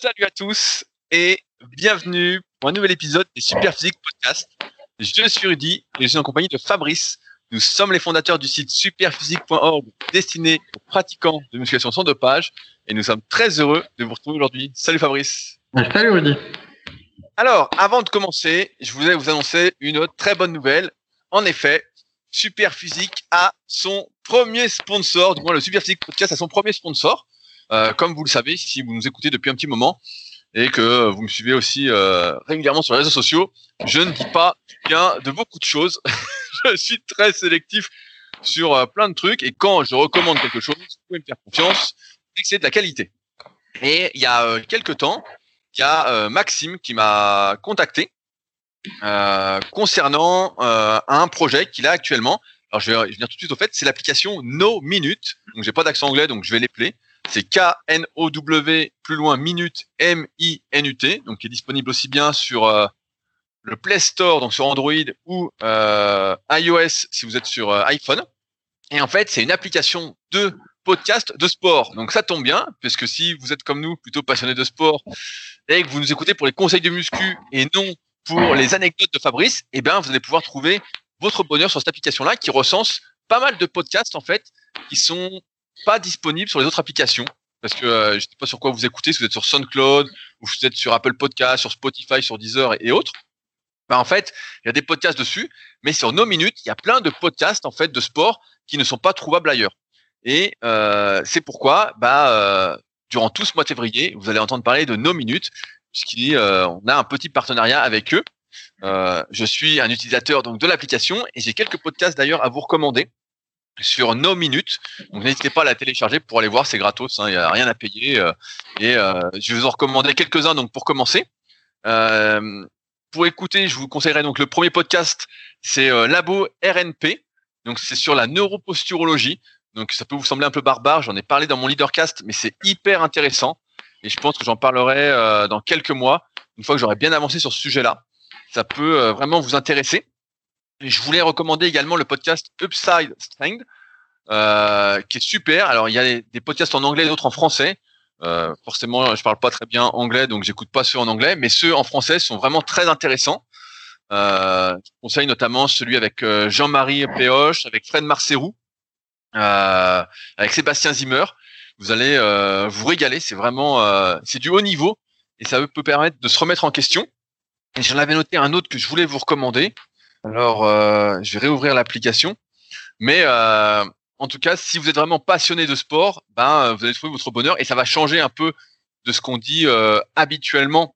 Salut à tous et bienvenue pour un nouvel épisode des Superphysique Podcast. Je suis Rudy et je suis en compagnie de Fabrice. Nous sommes les fondateurs du site superphysique.org destiné aux pratiquants de musculation sans dopage et nous sommes très heureux de vous retrouver aujourd'hui. Salut Fabrice. Salut Rudy. Alors, avant de commencer, je voulais vous annoncer une autre très bonne nouvelle. En effet, Superphysique a son premier sponsor, du moins le Superphysique Podcast a son premier sponsor. Euh, comme vous le savez, si vous nous écoutez depuis un petit moment et que vous me suivez aussi euh, régulièrement sur les réseaux sociaux, je ne dis pas bien de beaucoup de choses. je suis très sélectif sur euh, plein de trucs et quand je recommande quelque chose, vous pouvez me faire confiance, c'est que c'est de la qualité. Et il y a quelques temps, il y a Maxime qui m'a contacté concernant un projet qu'il a actuellement. Alors je vais venir tout de suite au fait, c'est l'application No Minute. Donc j'ai pas d'accent anglais, donc je vais l'épeler. C'est K-N-O-W, plus loin, minute, M-I-N-U-T, donc qui est disponible aussi bien sur euh, le Play Store, donc sur Android, ou euh, iOS si vous êtes sur euh, iPhone. Et en fait, c'est une application de podcast de sport. Donc ça tombe bien, puisque si vous êtes comme nous, plutôt passionné de sport, et que vous nous écoutez pour les conseils de muscu et non pour les anecdotes de Fabrice, eh bien, vous allez pouvoir trouver votre bonheur sur cette application-là qui recense pas mal de podcasts en fait qui sont pas disponible sur les autres applications. Parce que euh, je ne sais pas sur quoi vous écoutez, si vous êtes sur SoundCloud, ou vous êtes sur Apple Podcast, sur Spotify, sur Deezer et, autres. Bah, en fait, il y a des podcasts dessus, mais sur nos minutes, il y a plein de podcasts en fait de sport qui ne sont pas trouvables ailleurs. Et euh, c'est pourquoi, bah, euh, durant tout ce mois de février, vous allez entendre parler de nos minutes, puisqu'on euh, a un petit partenariat avec eux. Euh, je suis un utilisateur donc de l'application et j'ai quelques podcasts d'ailleurs à vous recommander sur nos minutes. Donc n'hésitez pas à la télécharger pour aller voir, c'est gratos, il hein, n'y a rien à payer. Euh, et euh, je vais vous en recommander quelques-uns donc pour commencer. Euh, pour écouter, je vous conseillerais donc le premier podcast, c'est Labo RNP. Donc c'est sur la neuroposturologie. Donc ça peut vous sembler un peu barbare, j'en ai parlé dans mon leadercast, mais c'est hyper intéressant. Et je pense que j'en parlerai dans quelques mois, une fois que j'aurai bien avancé sur ce sujet-là. Ça peut vraiment vous intéresser je voulais recommander également le podcast Upside Strength, euh, qui est super. Alors, il y a des podcasts en anglais et d'autres en français. Euh, forcément, je parle pas très bien anglais, donc j'écoute pas ceux en anglais, mais ceux en français sont vraiment très intéressants. Euh, je conseille notamment celui avec euh, Jean-Marie Péoche, avec Fred Marcerou, euh, avec Sébastien Zimmer. Vous allez euh, vous régaler. C'est vraiment, c'est du haut niveau et ça peut permettre de se remettre en question. J'en avais noté un autre que je voulais vous recommander. Alors, euh, je vais réouvrir l'application. Mais euh, en tout cas, si vous êtes vraiment passionné de sport, ben, euh, vous allez trouver votre bonheur et ça va changer un peu de ce qu'on dit habituellement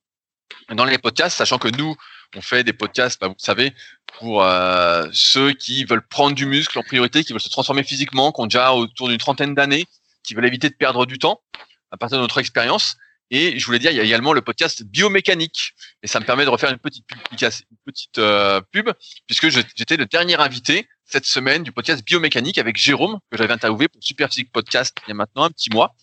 dans les podcasts, sachant que nous, on fait des podcasts, ben, vous savez, pour ceux qui veulent prendre du muscle en priorité, qui veulent se transformer physiquement, qui ont déjà autour d'une trentaine d'années, qui veulent éviter de perdre du temps à partir de notre expérience. Et je voulais dire, il y a également le podcast biomécanique. Et ça me permet de refaire une petite, petite euh, pub, puisque j'étais le dernier invité cette semaine du podcast biomécanique avec Jérôme, que j'avais interviewé pour Super Physique Podcast il y a maintenant un petit mois.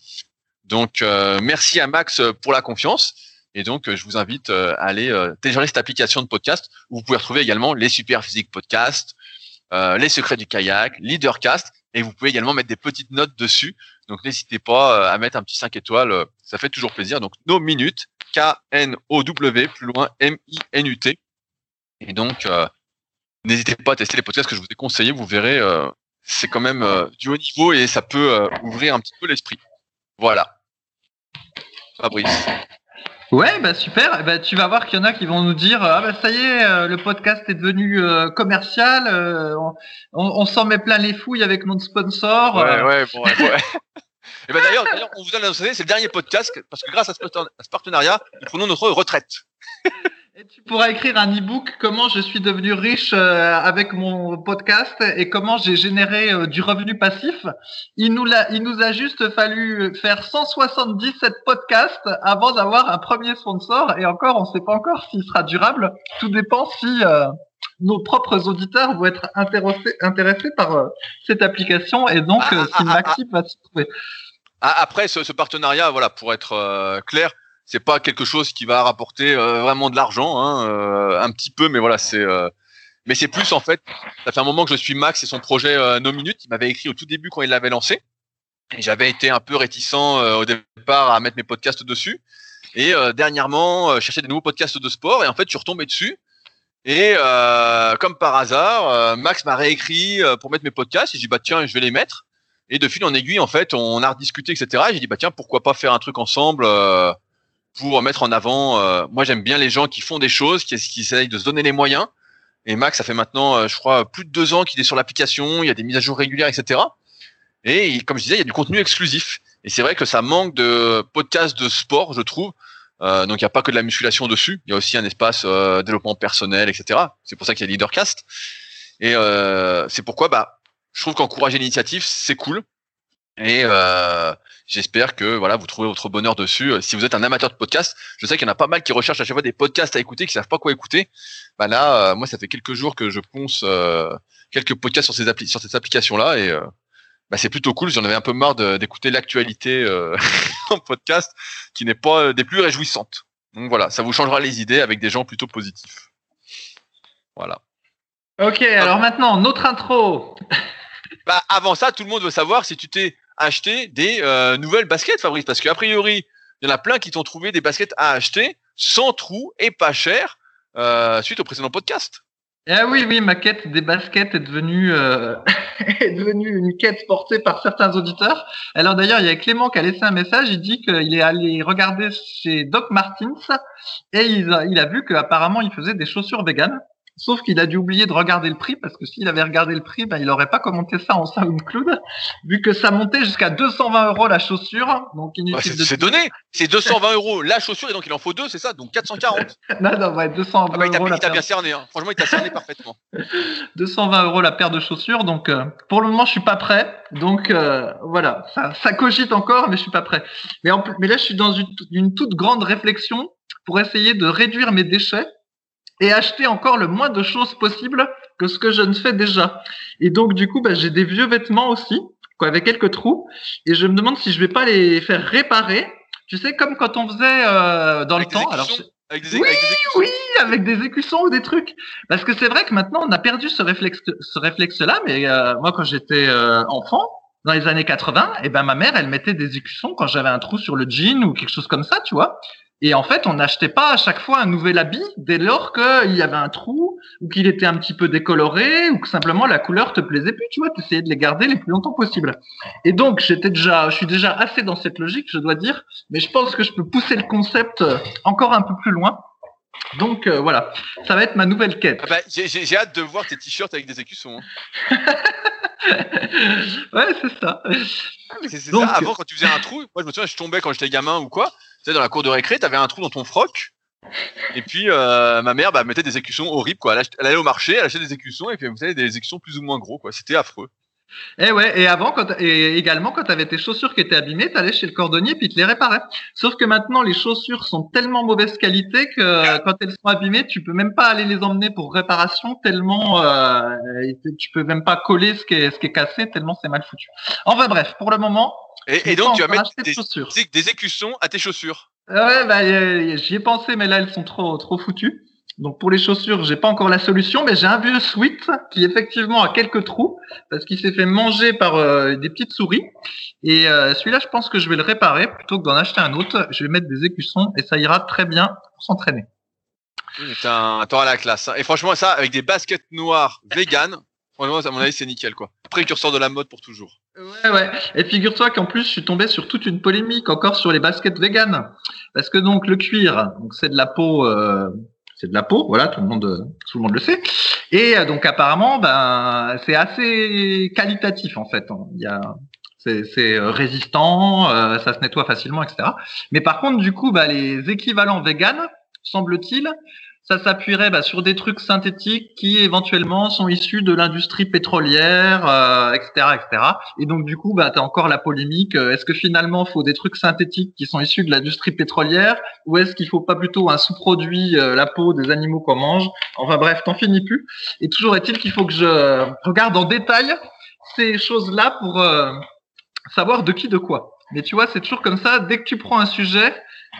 Donc, euh, merci à Max pour la confiance. Et donc, je vous invite euh, à aller télécharger cette application de podcast où vous pouvez retrouver également les Super Physique Podcast, les secrets du kayak, Leadercast, et vous pouvez également mettre des petites notes dessus. Donc, n'hésitez pas à mettre un petit 5 étoiles ça fait toujours plaisir. Donc, nos minutes, K-N-O-W, plus loin, M-I-N-U-T. Et donc, euh, n'hésitez pas à tester les podcasts que je vous ai conseillés. Vous verrez, euh, c'est quand même euh, du haut niveau et ça peut ouvrir un petit peu l'esprit. Voilà. Fabrice. Ouais, bah super. Bah, tu vas voir qu'il y en a qui vont nous dire ah bah ça y est, le podcast est devenu commercial. on, on s'en met plein les fouilles avec notre sponsor. Ouais, ouais, bon, ouais. ouais. Et ben d'ailleurs, on vous a annoncé, c'est le dernier podcast parce que grâce à ce partenariat, nous prenons notre retraite. Et tu pourras écrire un e-book comment je suis devenu riche euh, avec mon podcast et comment j'ai généré euh, du revenu passif. Il nous, a, il nous a juste fallu faire 177 podcasts avant d'avoir un premier sponsor et encore, on ne sait pas encore s'il sera durable. Tout dépend si euh, nos propres auditeurs vont être intéressés, intéressés par cette application et donc ah, si ah, ah, Maxime va se trouver. Après, ce, ce, partenariat, voilà, pour être euh, clair, c'est pas quelque chose qui va rapporter euh, vraiment de l'argent, hein, euh, un petit peu, mais voilà, c'est. Euh, mais c'est plus en fait. Ça fait un moment que je suis Max et son projet No Minute. Il m'avait écrit au tout début quand il l'avait lancé, et j'avais été un peu réticent au départ à mettre mes podcasts dessus. Et dernièrement, cherchais des nouveaux podcasts de sport et en fait, je suis retombé dessus. Et comme par hasard, Max m'a réécrit pour mettre mes podcasts. Et j'ai dit bah tiens, je vais les mettre. Et de fil en aiguille, en fait, on a rediscuté, etc. Et j'ai dit bah tiens, pourquoi pas faire un truc ensemble pour mettre en avant. euh, moi, j'aime bien les gens qui font des choses, qui, essayent de se donner les moyens. Et Max, ça fait maintenant, euh, je crois, plus de deux ans qu'il est sur l'application. Il y a des mises à jour régulières, etc. Et comme je disais, il y a du contenu exclusif. Et c'est vrai que ça manque de podcasts de sport, je trouve. Euh, donc il n'y a pas que de la musculation dessus. Il y a aussi un espace développement personnel, etc. C'est pour ça qu'il y a Leadercast. Et c'est pourquoi bah, je trouve qu'encourager l'initiative, c'est cool. Et j'espère que voilà, vous trouvez votre bonheur dessus. Euh, Si vous êtes un amateur de podcast, je sais qu'il y en a pas mal qui recherchent à chaque fois des podcasts à écouter, qui savent pas quoi écouter. Bah là, euh, moi, ça fait quelques jours que je ponce euh, quelques podcasts sur ces appli sur cette application-là et euh, bah, c'est plutôt cool. J'en avais un peu marre d'écouter l'actualité euh, en podcast, qui n'est pas des plus réjouissantes. Donc voilà, ça vous changera les idées avec des gens plutôt positifs. Voilà. Ok, alors maintenant, notre intro. Bah, avant ça, tout le monde veut savoir si tu t'es acheté des euh, nouvelles baskets, Fabrice, parce qu'a priori, il y en a plein qui t'ont trouvé des baskets à acheter sans trou et pas cher euh, suite au précédent podcast. Ah oui, oui, ma quête des baskets est devenue, euh, est devenue une quête portée par certains auditeurs. Alors d'ailleurs, il y a Clément qui a laissé un message. Il dit qu'il est allé regarder chez Doc Martins et il a, il a vu qu'apparemment il faisait des chaussures véganes. Sauf qu'il a dû oublier de regarder le prix parce que s'il avait regardé le prix, ben, il n'aurait pas commenté ça en SoundCloud, vu que ça montait jusqu'à 220 euros la chaussure. Donc inutile c'est donné, c'est 220 euros la chaussure et donc il en faut deux, c'est ça, donc 440. non, non, ouais, 220 Ah bah, euros il t'a bien cerné, hein. franchement il t'a cerné parfaitement. 220 euros la paire de chaussures. Donc, euh, pour le moment, je suis pas prêt. Donc, euh, voilà, ça, ça cogite encore, mais je suis pas prêt. Mais, en plus- mais là, je suis dans une, une toute grande réflexion pour essayer de réduire mes déchets et acheter encore le moins de choses possible que ce que je ne fais déjà. Et donc, du coup, bah, j'ai des vieux vêtements aussi, quoi, avec quelques trous. Et je me demande si je vais pas les faire réparer. Tu sais, comme quand on faisait euh, dans Avec le temps. Alors, écussons, avec des, Oui, avec des écussons. oui, avec des écussons ou des trucs. Parce que c'est vrai que maintenant, on a perdu ce réflexe, ce réflexe-là. Mais euh, moi, quand j'étais euh, enfant, dans les années 80, et ben ma mère, elle mettait des écussons quand j'avais un trou sur le jean ou quelque chose comme ça, tu vois. Et en fait, on n'achetait pas à chaque fois un nouvel habit dès lors qu'il y avait un trou ou qu'il était un petit peu décoloré ou que simplement la couleur te plaisait plus, tu vois. T'essayais de les garder les plus longtemps possible. Et donc, j'étais déjà, je suis déjà assez dans cette logique, je dois dire. Mais je pense que je peux pousser le concept euh, encore un peu plus loin. Donc euh, voilà, ça va être ma nouvelle quête. Ah bah, j'ai- hâte de voir tes t-shirts avec des écussons. hein. ouais, c'est ça. C'est c'est ça, avant quand tu faisais un trou, moi je me souviens, je tombais quand j'étais gamin ou quoi, tu sais, dans la cour de récré, t'avais un trou dans ton froc, et puis euh, ma mère bah, mettait des écussons horribles, quoi. Elle, allait au marché, elle achetait des écussons, et puis vous savez, des écussons plus ou moins gros, quoi. C'était affreux. Et ouais, et avant, quand, et également, quand tu avais tes chaussures qui étaient abîmées, tu allais chez le cordonnier puis te les réparait. Sauf que maintenant, les chaussures sont tellement mauvaise qualité que quand elles sont abîmées, tu peux même pas aller les emmener pour réparation tellement euh, tu peux même pas coller ce qui est, ce qui est cassé tellement c'est mal foutu. Enfin bref, pour le moment, Et, donc tu vas mettre des, chaussures. des- des écussons à tes chaussures. Ouais, bah, euh, j'y ai pensé, mais là, elles sont trop, trop foutues. Donc, pour les chaussures, j'ai pas encore la solution, mais j'ai un vieux sweat qui, effectivement, a quelques trous parce qu'il s'est fait manger par euh, des petites souris. Et euh, celui-là, je pense que je vais le réparer plutôt que d'en acheter un autre. Je vais mettre des écussons et ça ira très bien pour s'entraîner. Putain, t'auras la classe. hein. Et franchement, ça, avec des baskets noires vegan, franchement, à mon avis, c'est nickel, quoi. Précurseur de la mode pour toujours. Ouais, ouais. Et figure-toi qu'en plus, je suis tombé sur toute une polémique encore sur les baskets véganes. Parce que donc, le cuir, donc c'est de la peau, euh, c'est de la peau, voilà, tout le monde, tout le monde le sait. Et euh, donc, apparemment, ben, c'est assez qualitatif, en fait. Il y a, c'est, résistant, euh, ça se nettoie facilement, etc. Mais par contre, du coup, bah, les équivalents véganes, semble-t-il, ça s'appuierait bah, sur des trucs synthétiques qui éventuellement sont issus de l'industrie pétrolière, euh, etc., etc. Et donc du coup, bah, tu as encore la polémique. euh, Est-ce que finalement, faut des trucs synthétiques qui sont issus de l'industrie pétrolière ou est-ce qu'il faut pas plutôt un sous-produit, euh, la peau des animaux qu'on mange? Enfin bref, t'en finis plus. Et toujours est-il qu'il faut que je regarde en détail ces choses-là pour euh, savoir de qui de quoi. Mais tu vois, c'est toujours comme ça. Dès que tu prends un sujet,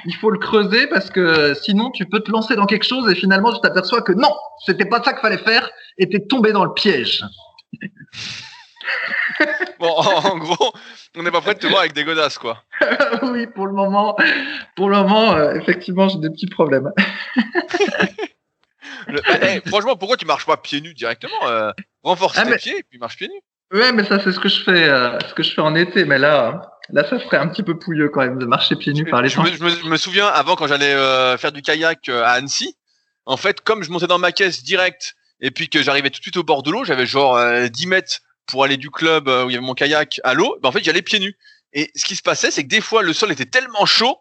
il faut le creuser parce que sinon tu peux te lancer dans quelque chose et finalement tu t'aperçois que non, c'était pas ça qu'il fallait faire et t'es tombé dans le piège. bon, en, gros, on n'est pas prêt de te voir avec des godasses, quoi. oui, pour le moment, pour le moment, euh, effectivement, j'ai des petits problèmes. Eh, franchement, pourquoi tu marches pas pieds nus directement euh, Renforce ah, tes pieds et puis marche pieds nus. Ouais, mais ça, c'est ce que je fais, euh, ce que je fais en été. Mais là, là, ça serait un petit peu pouilleux quand même de marcher pieds nus par les temps. Je me, souviens avant quand j'allais euh, faire du kayak euh, à Annecy. En fait, comme je montais dans ma caisse direct et puis que j'arrivais tout de suite au bord de l'eau, j'avais genre 10 mètres pour aller du club où il y avait mon kayak à l'eau. Ben, en fait, j'allais pieds nus. Et ce qui se passait, c'est que des fois, le sol était tellement chaud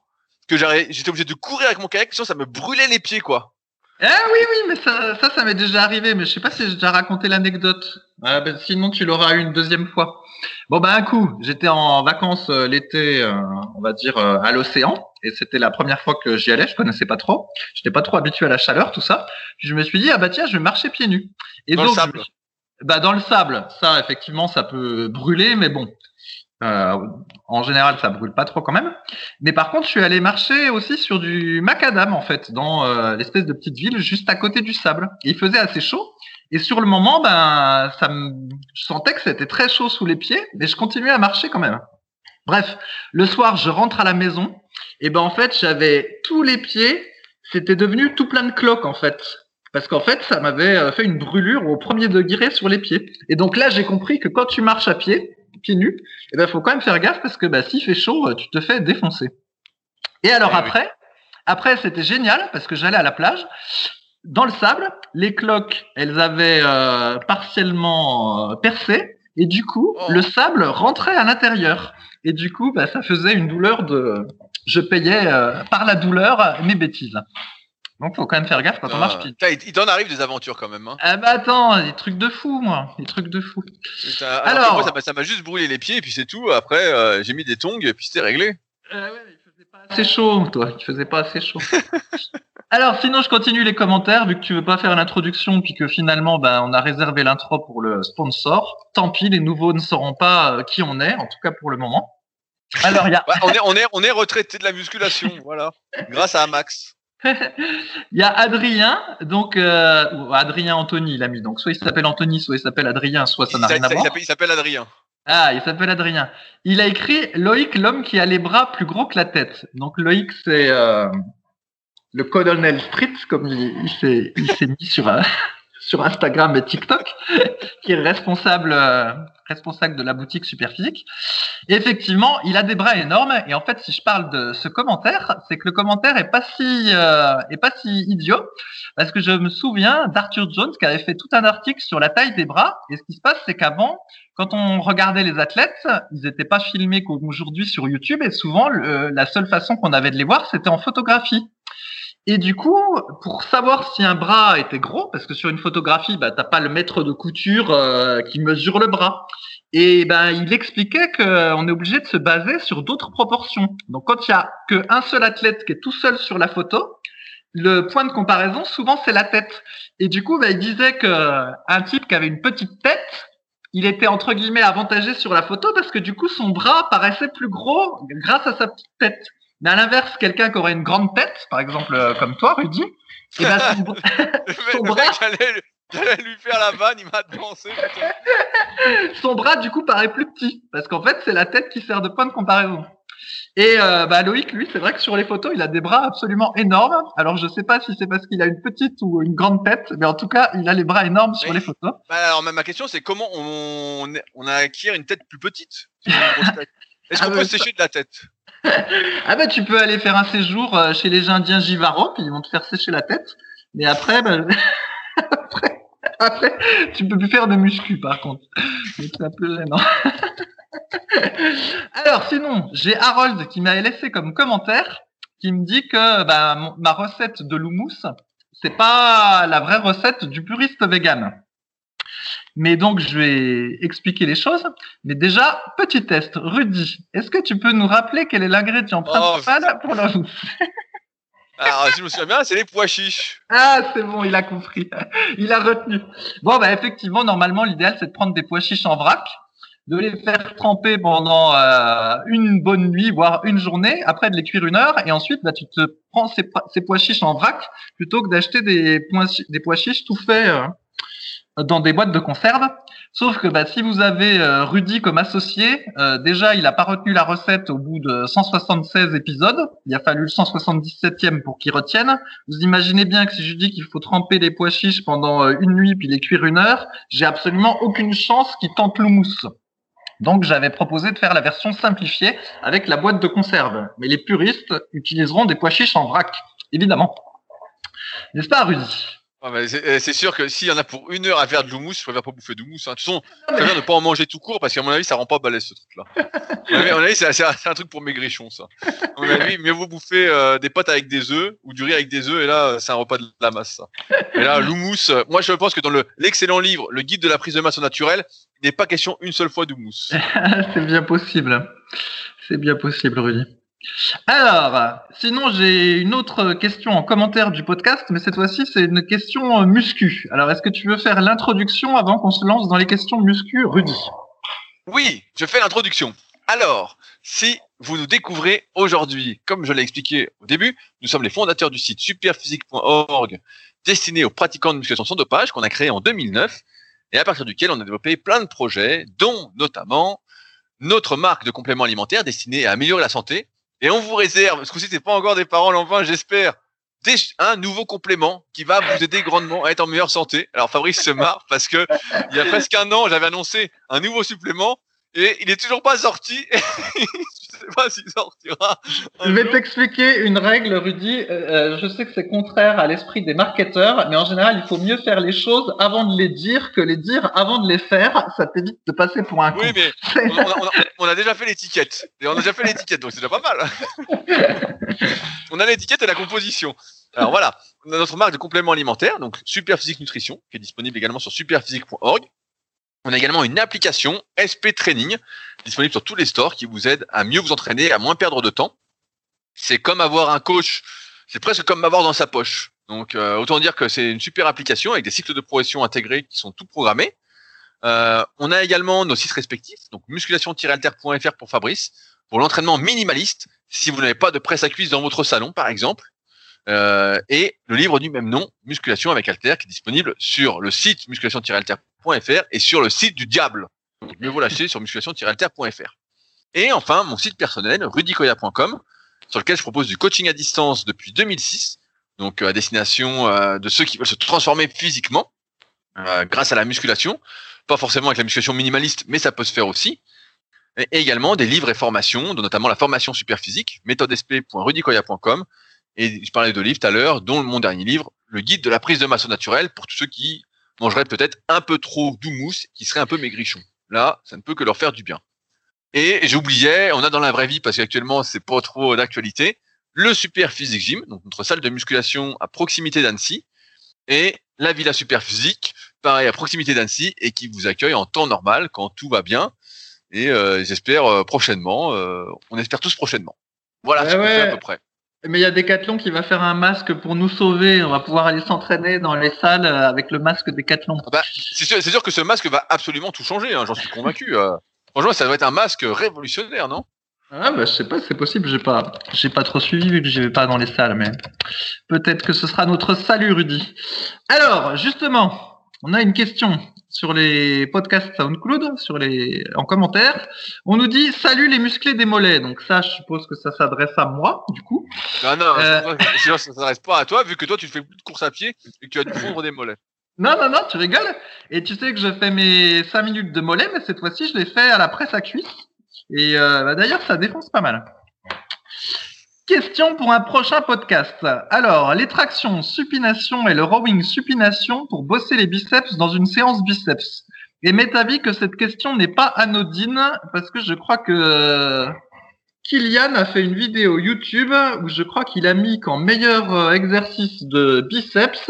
que j'étais obligé de courir avec mon kayak, sinon ça me brûlait les pieds, quoi. Ah oui, oui, mais ça, ça, ça m'est déjà arrivé, mais je sais pas si j'ai déjà raconté l'anecdote. Ah, ben, sinon, tu l'auras eu une deuxième fois. Bon, ben, un coup, j'étais en vacances euh, l'été, euh, on va dire, euh, à l'océan, et c'était la première fois que j'y allais, je connaissais pas trop. J'étais pas trop habitué à la chaleur, tout ça. Puis je me suis dit, ah bah tiens, je vais marcher pieds nus. Et dans le sable. Bah, dans le sable. Ça, effectivement, ça peut brûler, mais bon, euh, en général, ça brûle pas trop quand même. Mais par contre, je suis allé marcher aussi sur du macadam en fait, dans euh, l'espèce de petite ville juste à côté du sable. il faisait assez chaud. Et sur le moment, ben, ça me, je sentais que c'était très chaud sous les pieds, mais je continuais à marcher quand même. Bref, le soir, je rentre à la maison. Et ben en fait, j'avais tous les pieds. C'était devenu tout plein de cloques en fait. Parce qu'en fait, ça m'avait euh, fait une brûlure au premier degré sur les pieds. Et donc là, j'ai compris que quand tu marches à pied, pieds nus, eh ben faut quand même faire gaffe parce que bah, s'il fait chaud, tu te fais défoncer. Et alors eh après, après c'était génial parce que j'allais à la plage. Dans le sable, les cloques, elles avaient euh, partiellement euh, percé et du coup, oh. le sable rentrait à l'intérieur. Et du coup, bah, ça faisait une douleur de. Je payais euh, par la douleur mes bêtises. Donc, faut quand même faire gaffe quand on marche pied. Il t'en arrive des aventures quand même. Hein. Ah bah attends, des trucs de fou, moi. Des trucs de fou. Alors, ça m'a juste brûlé les pieds et puis c'est tout. Après, euh, j'ai mis des tongs et puis c'était réglé. Euh, ouais, mais il faisait pas assez chaud, toi. Il faisait pas assez chaud. Alors, sinon, je continue les commentaires, vu que tu veux pas faire l'introduction, puis que finalement, ben, on a réservé l'intro pour le sponsor. Tant pis, les nouveaux ne sauront pas euh, qui on est, en tout cas pour le moment. Alors, il y a... on, est, on, est, on est retraité de la musculation, voilà. Grâce à Max. Il y a Adrien, donc euh, Adrien Anthony, il a mis. Donc soit il s'appelle Anthony, soit il s'appelle Adrien, soit ça n'a rien à voir. Il s'appelle Adrien. Ah, il s'appelle Adrien. Il a écrit Loïc, l'homme qui a les bras plus gros que la tête. Donc Loïc, c'est euh, le colonel Fritz, comme il, s'est mis sur, euh, sur Instagram et TikTok, qui est responsable, euh, responsable de la boutique Superphysique. Et effectivement, il a des bras énormes. Et en fait, si je parle de ce commentaire, c'est que le commentaire est pas si, euh, est pas si idiot, parce que je me souviens d'Arthur Jones qui avait fait tout un article sur la taille des bras. Et ce qui se passe, c'est qu'avant, quand on regardait les athlètes, ils n'étaient pas filmés comme aujourd'hui sur YouTube. Et souvent, la seule façon qu'on avait de les voir, c'était en photographie. Et du coup, pour savoir si un bras était gros, parce que sur une photographie, bah, t'as pas le mètre de couture euh, qui mesure le bras. Et ben, il expliquait qu'on est obligé de se baser sur d'autres proportions. Donc, quand il y a qu'un seul athlète qui est tout seul sur la photo, le point de comparaison, souvent, c'est la tête. Et du coup, bah, il disait qu'un type qui avait une petite tête, il était entre guillemets avantagé sur la photo parce que du coup, son bras paraissait plus gros grâce à sa petite tête. Mais à l'inverse, quelqu'un qui aurait une grande tête, par exemple euh, comme toi, Rudy, et eh ben son, son bras. J'allais lui faire la vanne, il m'a devancé. son bras, du coup, paraît plus petit. Parce qu'en fait, c'est la tête qui sert de point de comparaison. Et euh, bah, Loïc, lui, c'est vrai que sur les photos, il a des bras absolument énormes. Alors, je sais pas si c'est parce qu'il a une petite ou une grande tête, mais en tout cas, il a les bras énormes sur les photos. Bah, alors, ma question, c'est comment on, on acquiert une tête plus petite? Est-ce qu'on ah, peut sécher de la tête? ah bah tu peux aller faire un séjour euh, chez les Indiens Jivaro, ils vont te faire sécher la tête. Mais après, bah, après, après, tu peux plus faire de muscu par contre. C'est un peu gênant. Alors sinon, j'ai Harold qui m'a laissé comme commentaire, qui me dit que bah, ma recette de l'houmous, c'est pas la vraie recette du puriste vegan. Mais donc, je vais expliquer les choses. Mais déjà, petit test. Rudy, est-ce que tu peux nous rappeler quel est l'ingrédient oh, principal pour la Alors, si je me souviens bien, c'est les pois chiches. Ah, c'est bon, il a compris. Il a retenu. Bon, bah, effectivement, normalement, l'idéal, c'est de prendre des pois chiches en vrac, de les faire tremper pendant euh, une bonne nuit, voire une journée, après de les cuire une heure, et ensuite, bah, tu te prends ces, pois chiches en vrac plutôt que d'acheter des, des pois chiches tout faits. Euh, dans des boîtes de conserve. Sauf que bah, si vous avez euh, Rudy comme associé, euh, déjà il n'a pas retenu la recette au bout de 176 épisodes. Il a fallu le 177e pour qu'il retienne. Vous imaginez bien que si je dis qu'il faut tremper les pois chiches pendant euh, une nuit puis les cuire une heure, j'ai absolument aucune chance qu'il tente l'houmous. Donc j'avais proposé de faire la version simplifiée avec la boîte de conserve. Mais les puristes utiliseront des pois chiches en vrac, évidemment. N'est-ce pas, Rudy? Eh, c'est sûr que s'il y en a pour une heure à faire de l'houmous, je préfère pas bouffer de mousse. Hein. De toute façon, je préfère ne pas en manger tout court parce qu'à mon avis, ça rend pas balèze ce truc-là. à mon avis, c'est un truc pour maigrichon, ça. À mon avis, mieux vaut bouffer euh, des pâtes avec des œufs ou du riz avec des œufs et là, c'est un repas de la masse, ça. Et là, l'houmous, euh, moi je pense que dans l'excellent livre, le guide de la prise de masse au naturel, il n'est pas question une seule fois d'houmous. c'est bien possible. C'est bien possible, Rudy. Alors, sinon j'ai une autre question en commentaire du podcast, mais cette fois-ci c'est une question euh, muscu. Alors, est-ce que tu veux faire l'introduction avant qu'on se lance dans les questions muscu, Rudy? Oui, je fais l'introduction. Alors, si vous nous découvrez aujourd'hui, comme je l'ai expliqué au début, nous sommes les fondateurs du site superphysique.org destiné aux pratiquants de musculation sans dopage qu'on a créé en 2009 et à partir duquel on a développé plein de projets, dont notamment notre marque de compléments alimentaires destinée à améliorer la santé et on vous réserve, parce que si c'est pas encore des paroles en j'espère, un nouveau complément qui va vous aider grandement à être en meilleure santé. Alors Fabrice se marre parce que il y a presque un an, j'avais annoncé un nouveau supplément et il est toujours pas sorti. pas s'il sortira. Je vais t'expliquer une règle, Rudy. Euh, euh, je sais que c'est contraire à l'esprit des marketeurs, mais en général, il faut mieux faire les choses avant de les dire que les dire avant de les faire. Ça t'évite de passer pour un. Oui, mais on, a, déjà fait l'étiquette. on a déjà fait l'étiquette, donc c'est déjà pas mal. on a l'étiquette et la composition. Alors voilà, on a notre marque de compléments alimentaires, donc Superphysique Nutrition, qui est disponible également sur superphysique.org. On a également une application SP Training disponible sur tous les stores qui vous aide à mieux vous entraîner, à moins perdre de temps. C'est comme avoir un coach, c'est presque comme m'avoir dans sa poche. Donc euh, autant dire que c'est une super application avec des cycles de progression intégrés qui sont tout programmés. Euh, on a également nos sites respectifs, donc musculation-alter.fr pour Fabrice, pour l'entraînement minimaliste, si vous n'avez pas de presse à cuisse dans votre salon par exemple. Euh, et le livre du même nom, Musculation avec Alter, qui est disponible sur le site musculation-alter.fr et sur le site du diable. Donc, mieux vaut l'acheter sur musculation-alter.fr. Et enfin, mon site personnel, rudicoya.com, sur lequel je propose du coaching à distance depuis 2006, donc euh, à destination euh, de ceux qui veulent se transformer physiquement euh, grâce à la musculation, pas forcément avec la musculation minimaliste, mais ça peut se faire aussi. Et également des livres et formations, dont notamment la formation super physique, et je parlais de livres tout à l'heure, dont mon dernier livre, le guide de la prise de masse naturelle pour tous ceux qui mangeraient peut-être un peu trop d'houmous, qui seraient un peu maigrichons. Là, ça ne peut que leur faire du bien. Et j'oubliais, on a dans la vraie vie, parce qu'actuellement c'est pas trop d'actualité, le Super Physique Gym, donc notre salle de musculation à proximité d'Annecy, et la Villa Super Physique, pareil à proximité d'Annecy, et qui vous accueille en temps normal quand tout va bien. Et euh, j'espère euh, prochainement, euh, on espère tous prochainement. Voilà ce qu'on fait à peu près. Mais il y a Decathlon qui va faire un masque pour nous sauver. On va pouvoir aller s'entraîner dans les salles euh, avec le masque Decathlon. Ah bah, c'est sûr, sûr, que ce masque va absolument tout changer. Hein, J'en suis convaincu. Euh. Franchement, ça doit être un masque révolutionnaire, non? Ah bah je sais pas, c'est possible. J'ai pas, j'ai pas trop suivi vu que je vais pas dans les salles, mais peut-être que ce sera notre salut, Rudy. Alors, justement, on a une question sur les podcasts SoundCloud, sur les en commentaire. On nous dit salut les musclés des mollets. Donc ça, je suppose que ça s'adresse à moi, du coup. Non, non, euh... ça s'adresse pas à toi, vu que toi tu fais plus de course à pied et que tu as dû fondre des mollets. Non, non, non, tu rigoles. Et tu sais que je fais mes 5 minutes de mollets, mais cette fois-ci, je les fais à la presse à cuisse. Et euh, bah, d'ailleurs, ça défonce pas mal. Question pour un prochain podcast. Alors, les tractions supination et le rowing supination pour bosser les biceps dans une séance biceps. Et m'est avis que cette question n'est pas anodine parce que je crois que Kylian a fait une vidéo YouTube où je crois qu'il a mis qu'en meilleur euh, exercice de biceps,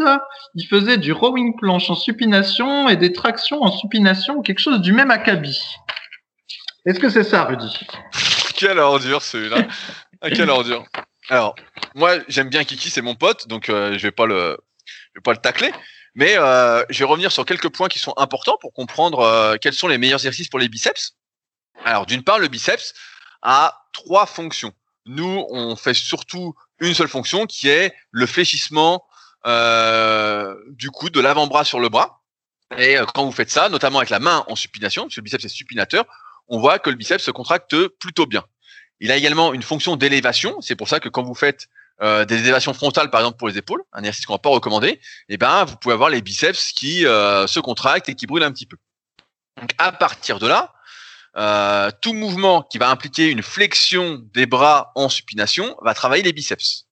il faisait du rowing planche en supination et des tractions en supination, quelque chose du même acabit. Est-ce que c'est ça, Rudy? Quelle ordure celui-là? Ah, quelle ordure. Alors, moi, j'aime bien Kiki, c'est mon pote, donc euh, je vais pas le, je vais pas le tacler. Mais euh, je vais revenir sur quelques points qui sont importants pour comprendre euh, quels sont les meilleurs exercices pour les biceps. Alors, d'une part, le biceps a trois fonctions. Nous, on fait surtout une seule fonction qui est le fléchissement du coude de l'avant-bras sur le bras. Et quand vous faites ça, notamment avec la main en supination, parce que le biceps est supinateur, on voit que le biceps se contracte plutôt bien. Il a également une fonction d'élévation. C'est pour ça que quand vous faites euh, des élévations frontales, par exemple pour les épaules, un exercice qu'on va pas recommander, eh ben vous pouvez avoir les biceps qui euh, se contractent et qui brûlent un petit peu. Donc à partir de là, euh, tout mouvement qui va impliquer une flexion des bras en supination va travailler les biceps.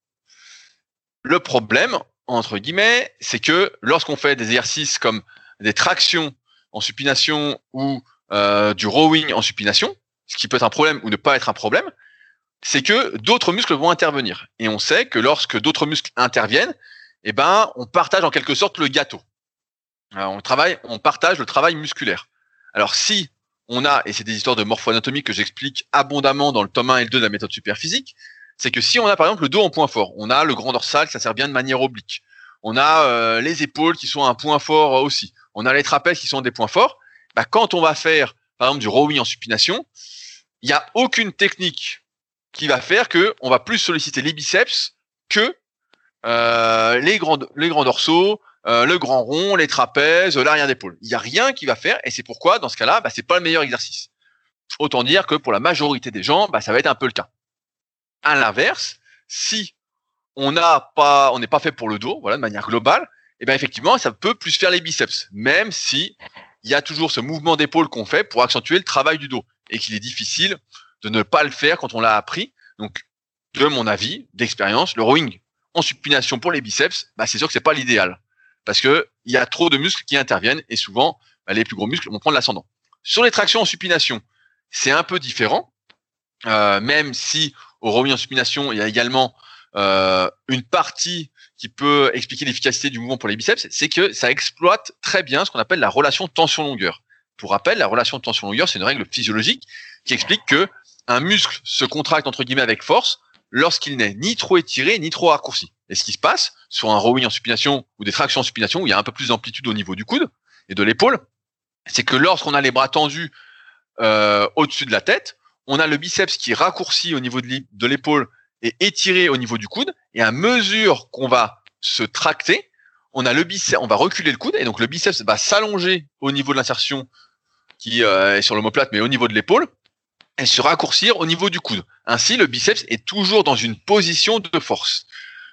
Le problème, entre guillemets, c'est que lorsqu'on fait des exercices comme des tractions en supination ou du rowing en supination, ce qui peut être un problème ou ne pas être un problème, c'est que d'autres muscles vont intervenir. Et on sait que lorsque d'autres muscles interviennent, eh ben, on partage en quelque sorte le gâteau. On travaille, on partage le travail musculaire. Alors si on a, et c'est des histoires de morpho-anatomie que j'explique abondamment dans le tome 1 et le 2 de la méthode superphysique, c'est que si on a par exemple le dos en point fort, on a le grand dorsal, ça sert bien de manière oblique. On a euh, les épaules qui sont un point fort aussi. On a les trapèzes qui sont des points forts. Bah, quand on va faire par exemple du rowing en supination, il n'y a aucune technique qui va faire que on va plus solliciter les biceps que euh, les grands les grands dorsaux, euh, le grand rond, les trapèzes, l'arrière d'épaule. Il n'y a rien qui va faire, et c'est pourquoi, dans ce cas-là, bah, c'est pas le meilleur exercice. Autant dire que pour la majorité des gens, bah, ça va être un peu le cas. À l'inverse, si on n'est pas fait pour le dos, voilà, de manière globale, eh bien effectivement, ça peut plus faire les biceps, même si il y a toujours ce mouvement d'épaule qu'on fait pour accentuer le travail du dos, et qu'il est difficile de ne pas le faire quand on l'a appris. Donc, de mon avis, d'expérience, le rowing en supination pour les biceps, bah, c'est sûr que c'est pas l'idéal parce que il y a trop de muscles qui interviennent et souvent bah, les plus gros muscles vont prendre l'ascendant. Sur les tractions en supination, c'est un peu différent, euh, même si au rowing en supination, il y a également euh, une partie qui peut expliquer l'efficacité du mouvement pour les biceps, c'est que ça exploite très bien ce qu'on appelle la relation tension-longueur. Pour rappel, la relation tension-longueur, c'est une règle physiologique qui explique que un muscle se contracte entre guillemets avec force lorsqu'il n'est ni trop étiré ni trop raccourci. Et ce qui se passe sur un rowing en supination ou des tractions en supination où il y a un peu plus d'amplitude au niveau du coude et de l'épaule, c'est que lorsqu'on a les bras tendus euh, au-dessus de la tête, on a le biceps qui est raccourci au niveau de l'épaule et étiré au niveau du coude. Et à mesure qu'on va se tracter, on a le on va reculer le coude et donc le biceps va s'allonger au niveau de l'insertion qui euh, est sur l'omoplate, mais au niveau de l'épaule et se raccourcir au niveau du coude. Ainsi, le biceps est toujours dans une position de force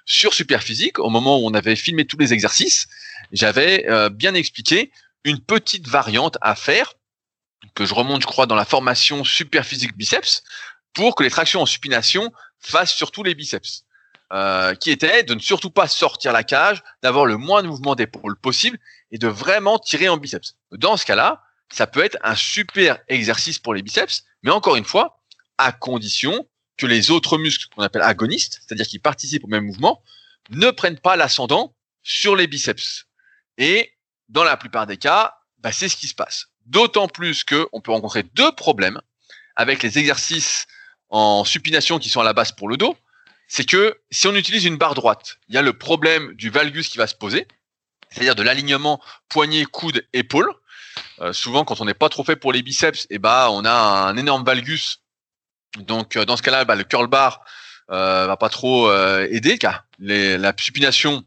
sur Superphysique, au moment où on avait filmé tous les exercices, j'avais euh, bien expliqué une petite variante à faire, que je remonte, je crois, dans la formation Superphysique biceps, pour que les tractions en supination fassent surtout les biceps. Euh, qui était de ne surtout pas sortir la cage, d'avoir le moins de mouvement d'épaule possible et de vraiment tirer en biceps. Dans ce cas-là, ça peut être un super exercice pour les biceps, mais encore une fois, à condition que les autres muscles qu'on appelle agonistes, c'est-à-dire qui participent au même mouvement, ne prennent pas l'ascendant sur les biceps. Et dans la plupart des cas, bah, c'est ce qui se passe. D'autant plus qu'on peut rencontrer deux problèmes avec les exercices en supination qui sont à la base pour le dos. C'est que si on utilise une barre droite, il y a le problème du valgus qui va se poser, c'est-à-dire de l'alignement poignet, coude, épaule. Euh, souvent, quand on n'est pas trop fait pour les biceps, et eh bah, on a un énorme valgus donc euh, dans ce cas-là, bah, le curl bar euh, va pas trop euh, aider car la supination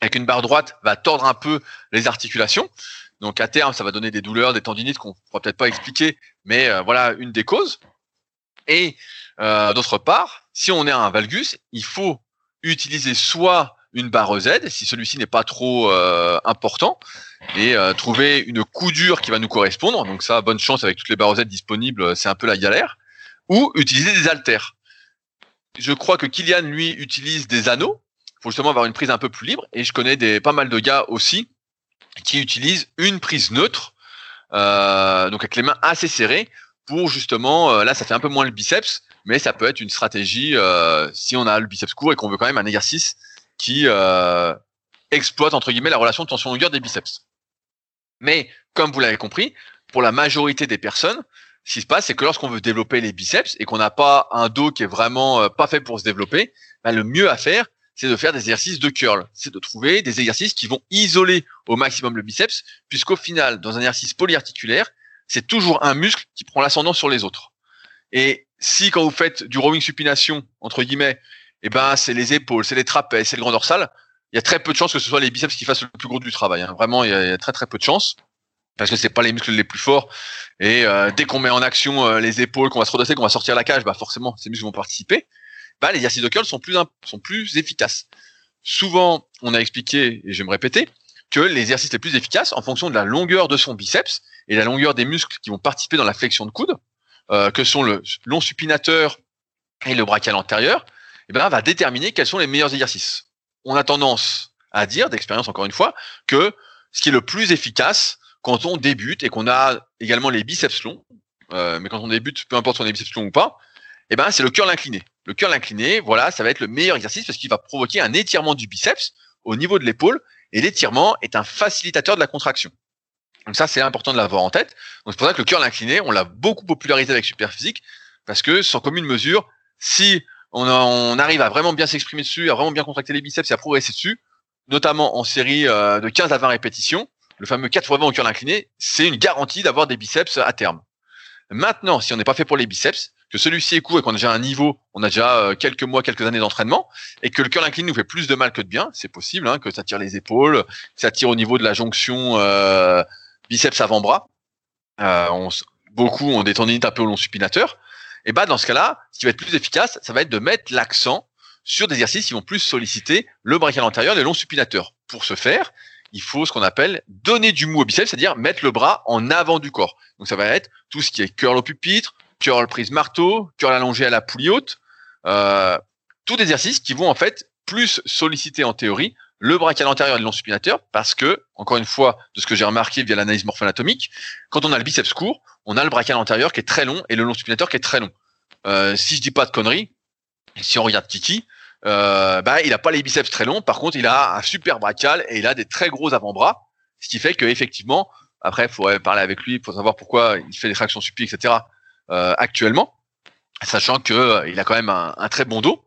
avec une barre droite va tordre un peu les articulations. Donc à terme, ça va donner des douleurs, des tendinites qu'on ne pourra peut-être pas expliquer, mais voilà une des causes. Et d'autre part, si on est un valgus, il faut utiliser soit une barre Z, si celui-ci n'est pas trop important, et trouver une coudure qui va nous correspondre. Donc ça, bonne chance avec toutes les Z disponibles, c'est un peu la galère ou utiliser des haltères. Je crois que Kylian, lui, utilise des anneaux pour justement avoir une prise un peu plus libre. Et je connais des, pas mal de gars aussi qui utilisent une prise neutre, euh, donc avec les mains assez serrées, pour justement, euh, là, ça fait un peu moins le biceps, mais ça peut être une stratégie euh, si on a le biceps court et qu'on veut quand même un exercice qui exploite entre guillemets la relation de tension-longueur des biceps. Mais comme vous l'avez compris, pour la majorité des personnes, ce qui se passe, c'est que lorsqu'on veut développer les biceps et qu'on n'a pas un dos qui est vraiment euh, pas fait pour se développer, bah, le mieux à faire, c'est de faire des exercices de curl. C'est de trouver des exercices qui vont isoler au maximum le biceps, puisqu'au final, dans un exercice polyarticulaire, c'est toujours un muscle qui prend l'ascendant sur les autres. Et si quand vous faites du rowing supination, entre guillemets, eh ben c'est les épaules, c'est les trapèzes, c'est le grand dorsal, il y a très peu de chances que ce soit les biceps qui fassent le plus gros du travail. Hein. Vraiment, il y, a, très très peu de chances. parce que c'est pas les muscles les plus forts. Et euh, dès qu'on met en action euh, les épaules, qu'on va se redresser, qu'on va sortir la cage, bah forcément ces muscles vont participer. Bah les exercices de curl sont plus sont plus efficaces. Souvent, on a expliqué et je vais me répéter que les exercices plus efficaces en fonction de la longueur de son biceps et la longueur des muscles qui vont participer dans la flexion de coude, euh, que sont le long supinateur et le brachial antérieur, eh ben, va déterminer quels sont les meilleurs exercices. On a tendance à dire, d'expérience encore une fois, que ce qui est le plus efficace quand on débute et qu'on a également les biceps longs, euh, mais quand on débute, peu importe si on a biceps longs ou pas, eh ben, c'est le curl incliné. Le curl incliné, voilà, ça va être le meilleur exercice parce qu'il va provoquer un étirement du biceps au niveau de l'épaule et l'étirement est un facilitateur de la contraction. Donc ça, c'est important de l'avoir en tête. Donc c'est pour ça que le curl incliné, on l'a beaucoup popularisé avec Superphysique parce que sans commune mesure, si on, on arrive à vraiment bien s'exprimer dessus, à vraiment bien contracter les biceps et à progresser dessus, notamment en série euh, de 15 à 20 répétitions, le fameux 4 x 20 au curl incliné, c'est une garantie d'avoir des biceps à terme. Maintenant, si on n'est pas fait pour les biceps, que celui-ci est court et qu'on a déjà un niveau, on a déjà euh, quelques mois, quelques années d'entraînement, et que le curl incliné nous fait plus de mal que de bien, c'est possible, hein, que ça tire les épaules, que ça tire au niveau de la jonction euh, biceps avant-bras. Euh, beaucoup ont des tendinites un peu au long supinateur. Et bah dans ce cas-là, ce qui va être plus efficace, ça va être de mettre l'accent sur des exercices qui vont plus solliciter le brachial antérieur et le long supinateur. Pour ce faire, il faut ce qu'on appelle donner du mou au biceps, c'est-à-dire mettre le bras en avant du corps. Donc ça va être tout ce qui est curl au pupitre, curl prise marteau, curl allongé à la poulie haute, euh, des exercices qui vont en fait plus solliciter en théorie le brachial antérieur et le long supinateur parce que, encore une fois, de ce que j'ai remarqué via l'analyse morpho-anatomique, quand on a le biceps court, on a le brachial antérieur qui est très long et le long supinateur qui est très long. Euh, si je dis pas de conneries, si on regarde Kiki, euh, bah, il a pas les biceps très longs. Par contre, il a un super brachial et il a des très gros avant-bras, ce qui fait que effectivement, après, il faudrait parler avec lui pour savoir pourquoi il fait des tractions supi, etc. Euh, actuellement, sachant que euh, il a quand même un, très bon dos.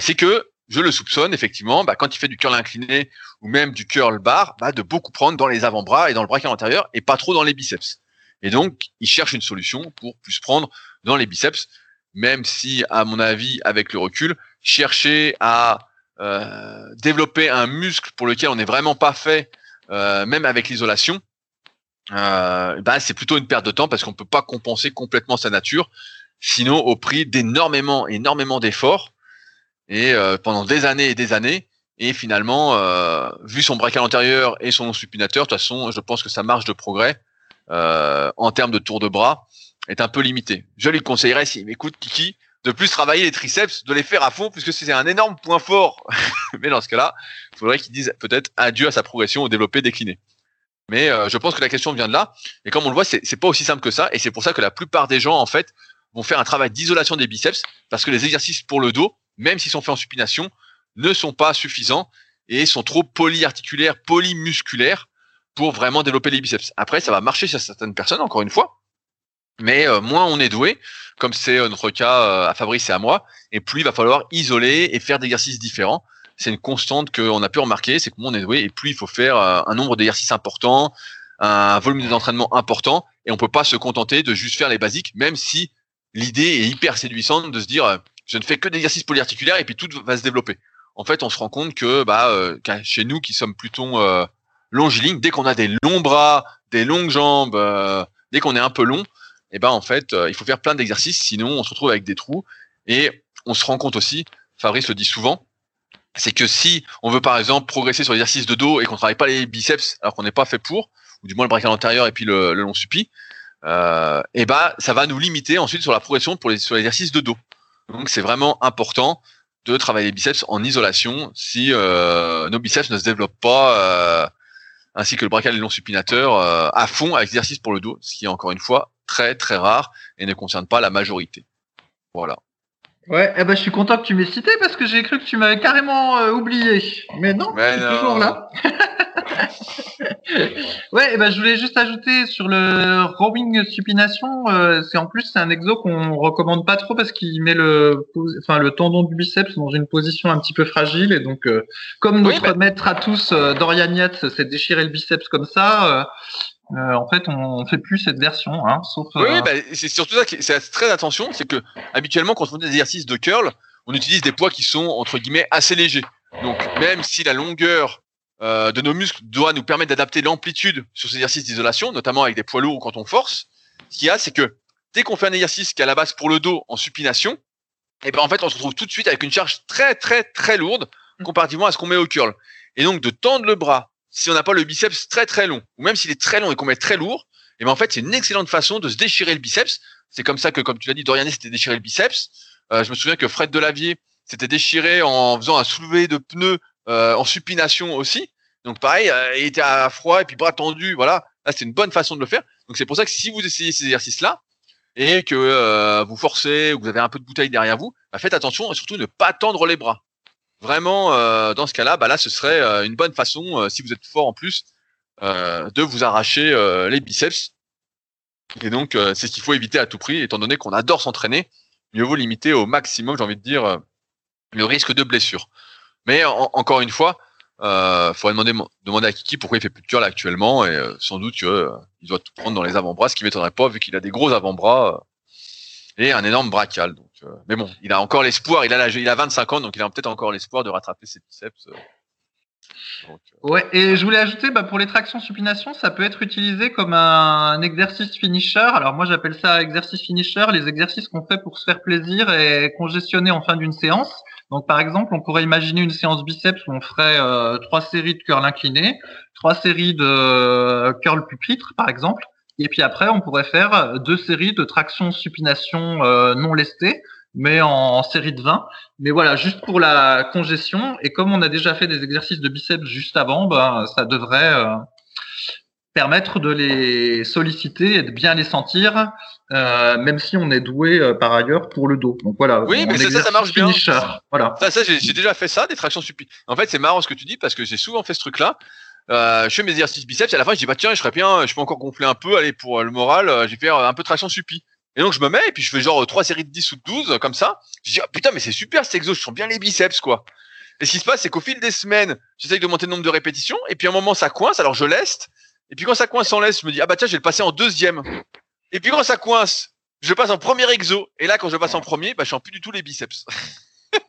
C'est que je le soupçonne effectivement, bah, quand il fait du curl incliné ou même du curl bar, bah, de beaucoup prendre dans les avant-bras et dans le brachial antérieur et pas trop dans les biceps. Et donc, il cherche une solution pour plus prendre dans les biceps, même si, à mon avis, avec le recul, chercher à euh, développer un muscle pour lequel on n'est vraiment pas fait, euh, même avec l'isolation, euh, bah, c'est plutôt une perte de temps parce qu'on ne peut pas compenser complètement sa nature, sinon au prix d'énormément, énormément d'efforts et euh, pendant des années et des années. Et finalement, euh, vu son braquage antérieur et son supinateur, de toute façon, je pense que sa marge de progrès euh, en termes de tour de bras est un peu limitée. Je lui conseillerais, s'il m'écoute, Kiki, de plus travailler les triceps, de les faire à fond, puisque c'est un énorme point fort. Mais dans ce cas-là, il faudrait qu'il dise peut-être adieu à sa progression au développé décliné. Mais euh, je pense que la question vient de là. Et comme on le voit, c'est pas aussi simple que ça. Et c'est pour ça que la plupart des gens, en fait, vont faire un travail d'isolation des biceps, parce que les exercices pour le dos, même s'ils sont faits en supination, ne sont pas suffisants et sont trop polyarticulaires, polymusculaires pour vraiment développer les biceps. Après, ça va marcher chez certaines personnes, encore une fois, mais euh, moins on est doué, comme c'est euh, notre cas euh, à Fabrice et à moi, et plus il va falloir isoler et faire des exercices différents. C'est une constante qu'on a pu remarquer, c'est que moins on est doué, et plus il faut faire un nombre d'exercices importants, un volume d'entraînement important, et on peut pas se contenter de juste faire les basiques, même si l'idée est hyper séduisante de se dire je ne fais que des exercices polyarticulaires et puis tout va se développer. En fait, on se rend compte que bah chez nous qui sommes plutôt longilignes, dès qu'on a des longs bras, des longues jambes, dès qu'on est un peu long, eh ben en fait, euh, il faut faire plein d'exercices, sinon on se retrouve avec des trous. Et on se rend compte aussi, Fabrice le dit souvent, c'est que si on veut par exemple progresser sur l'exercice de dos et qu'on travaille pas les biceps alors qu'on n'est pas fait pour, ou du moins le brachial antérieur et puis le, long supi, euh, et eh ben ça va nous limiter ensuite sur la progression pour les sur l'exercice de dos. Donc c'est vraiment important de travailler les biceps en isolation si euh, nos biceps ne se développent pas euh, ainsi que le brachial et le long supinateur à fond avec l'exercice pour le dos, ce qui est encore une fois très très rare et ne concerne pas la majorité. Voilà. Ouais, eh ben, je suis content que tu m'aies cité parce que j'ai cru que tu m'avais carrément euh, oublié. Mais non, c'est toujours là. ouais, eh ben, je voulais juste ajouter sur le rowing supination, euh, c'est en plus c'est un exo qu'on recommande pas trop parce qu'il met le, enfin le tendon du biceps dans une position un petit peu fragile et donc euh, comme notre maître à tous Dorian Yates s'est déchiré le biceps comme ça, euh, en fait, on fait plus cette version, hein, sauf. Oui, euh, bah, c'est surtout ça qui c'est très attention, c'est que habituellement, quand on fait des exercices de curl, on utilise des poids qui sont entre guillemets assez légers. Donc, même si la longueur euh, de nos muscles doit nous permettre d'adapter l'amplitude sur ces exercices d'isolation, notamment avec des poids lourds ou quand on force. Ce qu'il y a, c'est que dès qu'on fait un exercice qui est à la base pour le dos en supination, et ben en fait on se retrouve tout de suite avec une charge très très très lourde comparativement à ce qu'on met au curl. Et donc de tendre le bras, si on n'a pas le biceps très très long, ou même s'il est très long et qu'on met très lourd, et ben en fait c'est une excellente façon de se déchirer le biceps. C'est comme ça que, comme tu l'as dit, Doriané s'était déchiré le biceps. Euh, je me souviens que Fred Delavier s'était déchiré en faisant un soulevé de pneus euh, en supination aussi. Donc pareil, euh, il était à froid et puis bras tendus, voilà. Là, c'est une bonne façon de le faire. Donc c'est pour ça que si vous essayez ces exercices-là et que vous forcez ou que vous avez un peu de bouteille derrière vous, bah, faites attention et surtout ne pas tendre les bras. Vraiment, euh, dans ce cas-là, bah là, ce serait une bonne façon, si vous êtes fort en plus, de vous arracher les biceps. Et donc, c'est ce qu'il faut éviter à tout prix, étant donné qu'on adore s'entraîner. Mieux vaut limiter au maximum, j'ai envie de dire, le risque de blessure. Mais encore une fois, euh, faudrait demander, demander à Kiki pourquoi il fait plus de curl actuellement et euh, sans doute qu'il euh, doit tout prendre dans les avant-bras, ce qui m'étonnerait pas vu qu'il a des gros avant-bras euh, et un énorme brachial. Euh, mais bon, il a encore l'espoir. Il a la, il a 25 ans, donc il a peut-être encore l'espoir de rattraper ses biceps. Donc, ouais, et je voulais ajouter, bah, pour les tractions supination, ça peut être utilisé comme un, exercice finisher. Alors moi, j'appelle ça exercice finisher, les exercices qu'on fait pour se faire plaisir et congestionner en fin d'une séance. Donc par exemple, on pourrait imaginer une séance biceps où on ferait euh, trois séries de curl incliné, trois séries de euh, curl pupitre par exemple, et puis après on pourrait faire deux séries de traction supination euh, non lestée, mais en, série de 20. Mais voilà, juste pour la congestion. Et comme on a déjà fait des exercices de biceps juste avant, ben, ça devrait permettre de les solliciter et de bien les sentir, euh, même si on est doué euh, par ailleurs pour le dos. Donc voilà. Oui, mais ça, ça, marche bien. Voilà. Ça, ça j'ai déjà fait ça, des tractions supines. En fait, c'est marrant ce que tu dis parce que j'ai souvent fait ce truc-là. Euh, je fais mes exercices biceps et à la fin je dis bah tiens je serais bien je peux encore gonfler un peu allez pour le moral euh, j'ai fait un peu de traction supi et donc je me mets et puis je fais genre trois séries de 10 ou de 12 comme ça je dis oh, putain mais c'est super cet exo je sens bien les biceps quoi et ce qui se passe c'est qu'au fil des semaines j'essaye de monter le nombre de répétitions et puis à un moment ça coince alors je leste et puis quand ça coince en laisse, je me dis, ah bah tiens, je vais le passer en deuxième. Et puis quand ça coince, je passe en premier exo. Et là, quand je passe en premier, bah, je sens plus du tout les biceps.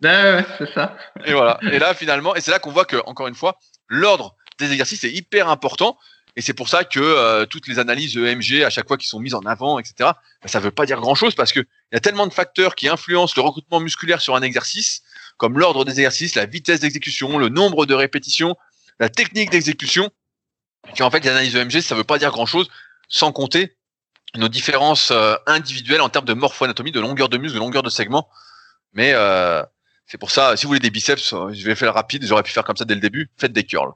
ben ouais, c'est ça. Et voilà. Et là, finalement, et c'est là qu'on voit que, encore une fois, l'ordre des exercices est hyper important. Et c'est pour ça que euh, toutes les analyses EMG, à chaque fois qui sont mises en avant, etc., bah, ça veut pas dire grand-chose parce que il y a tellement de facteurs qui influencent le recrutement musculaire sur un exercice, comme l'ordre des exercices, la vitesse d'exécution, le nombre de répétitions, la technique d'exécution, en fait, l'analyse EMG, ça veut pas dire grand-chose, sans compter nos différences euh, individuelles en termes de morpho-anatomie, de longueur de muscle, de longueur de segment. Mais euh, c'est pour ça, si vous voulez des biceps, je vais faire rapide, j'aurais pu faire comme ça dès le début, faites des curls.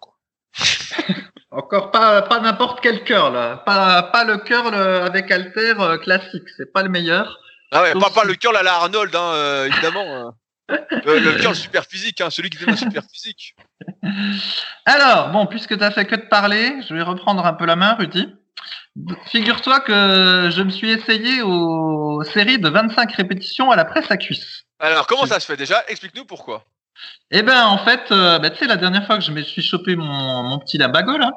Encore pas, pas n'importe quel curl, pas, pas le curl avec halter classique, c'est pas le meilleur. Ah ouais, pas, pas le curl à la Arnold, hein, évidemment. Euh, le curl super physique, hein, celui qui fait super physique. Alors, bon, puisque tu as fait que de parler, je vais reprendre un peu la main, Rudy. Figure-toi que je me suis essayé aux séries de 25 répétitions à la presse à cuisse. Alors, comment ça se fait déjà? Explique-nous pourquoi. Eh ben, en fait, euh, bah, tu sais, la dernière fois que je me suis chopé mon, mon petit lambago, là,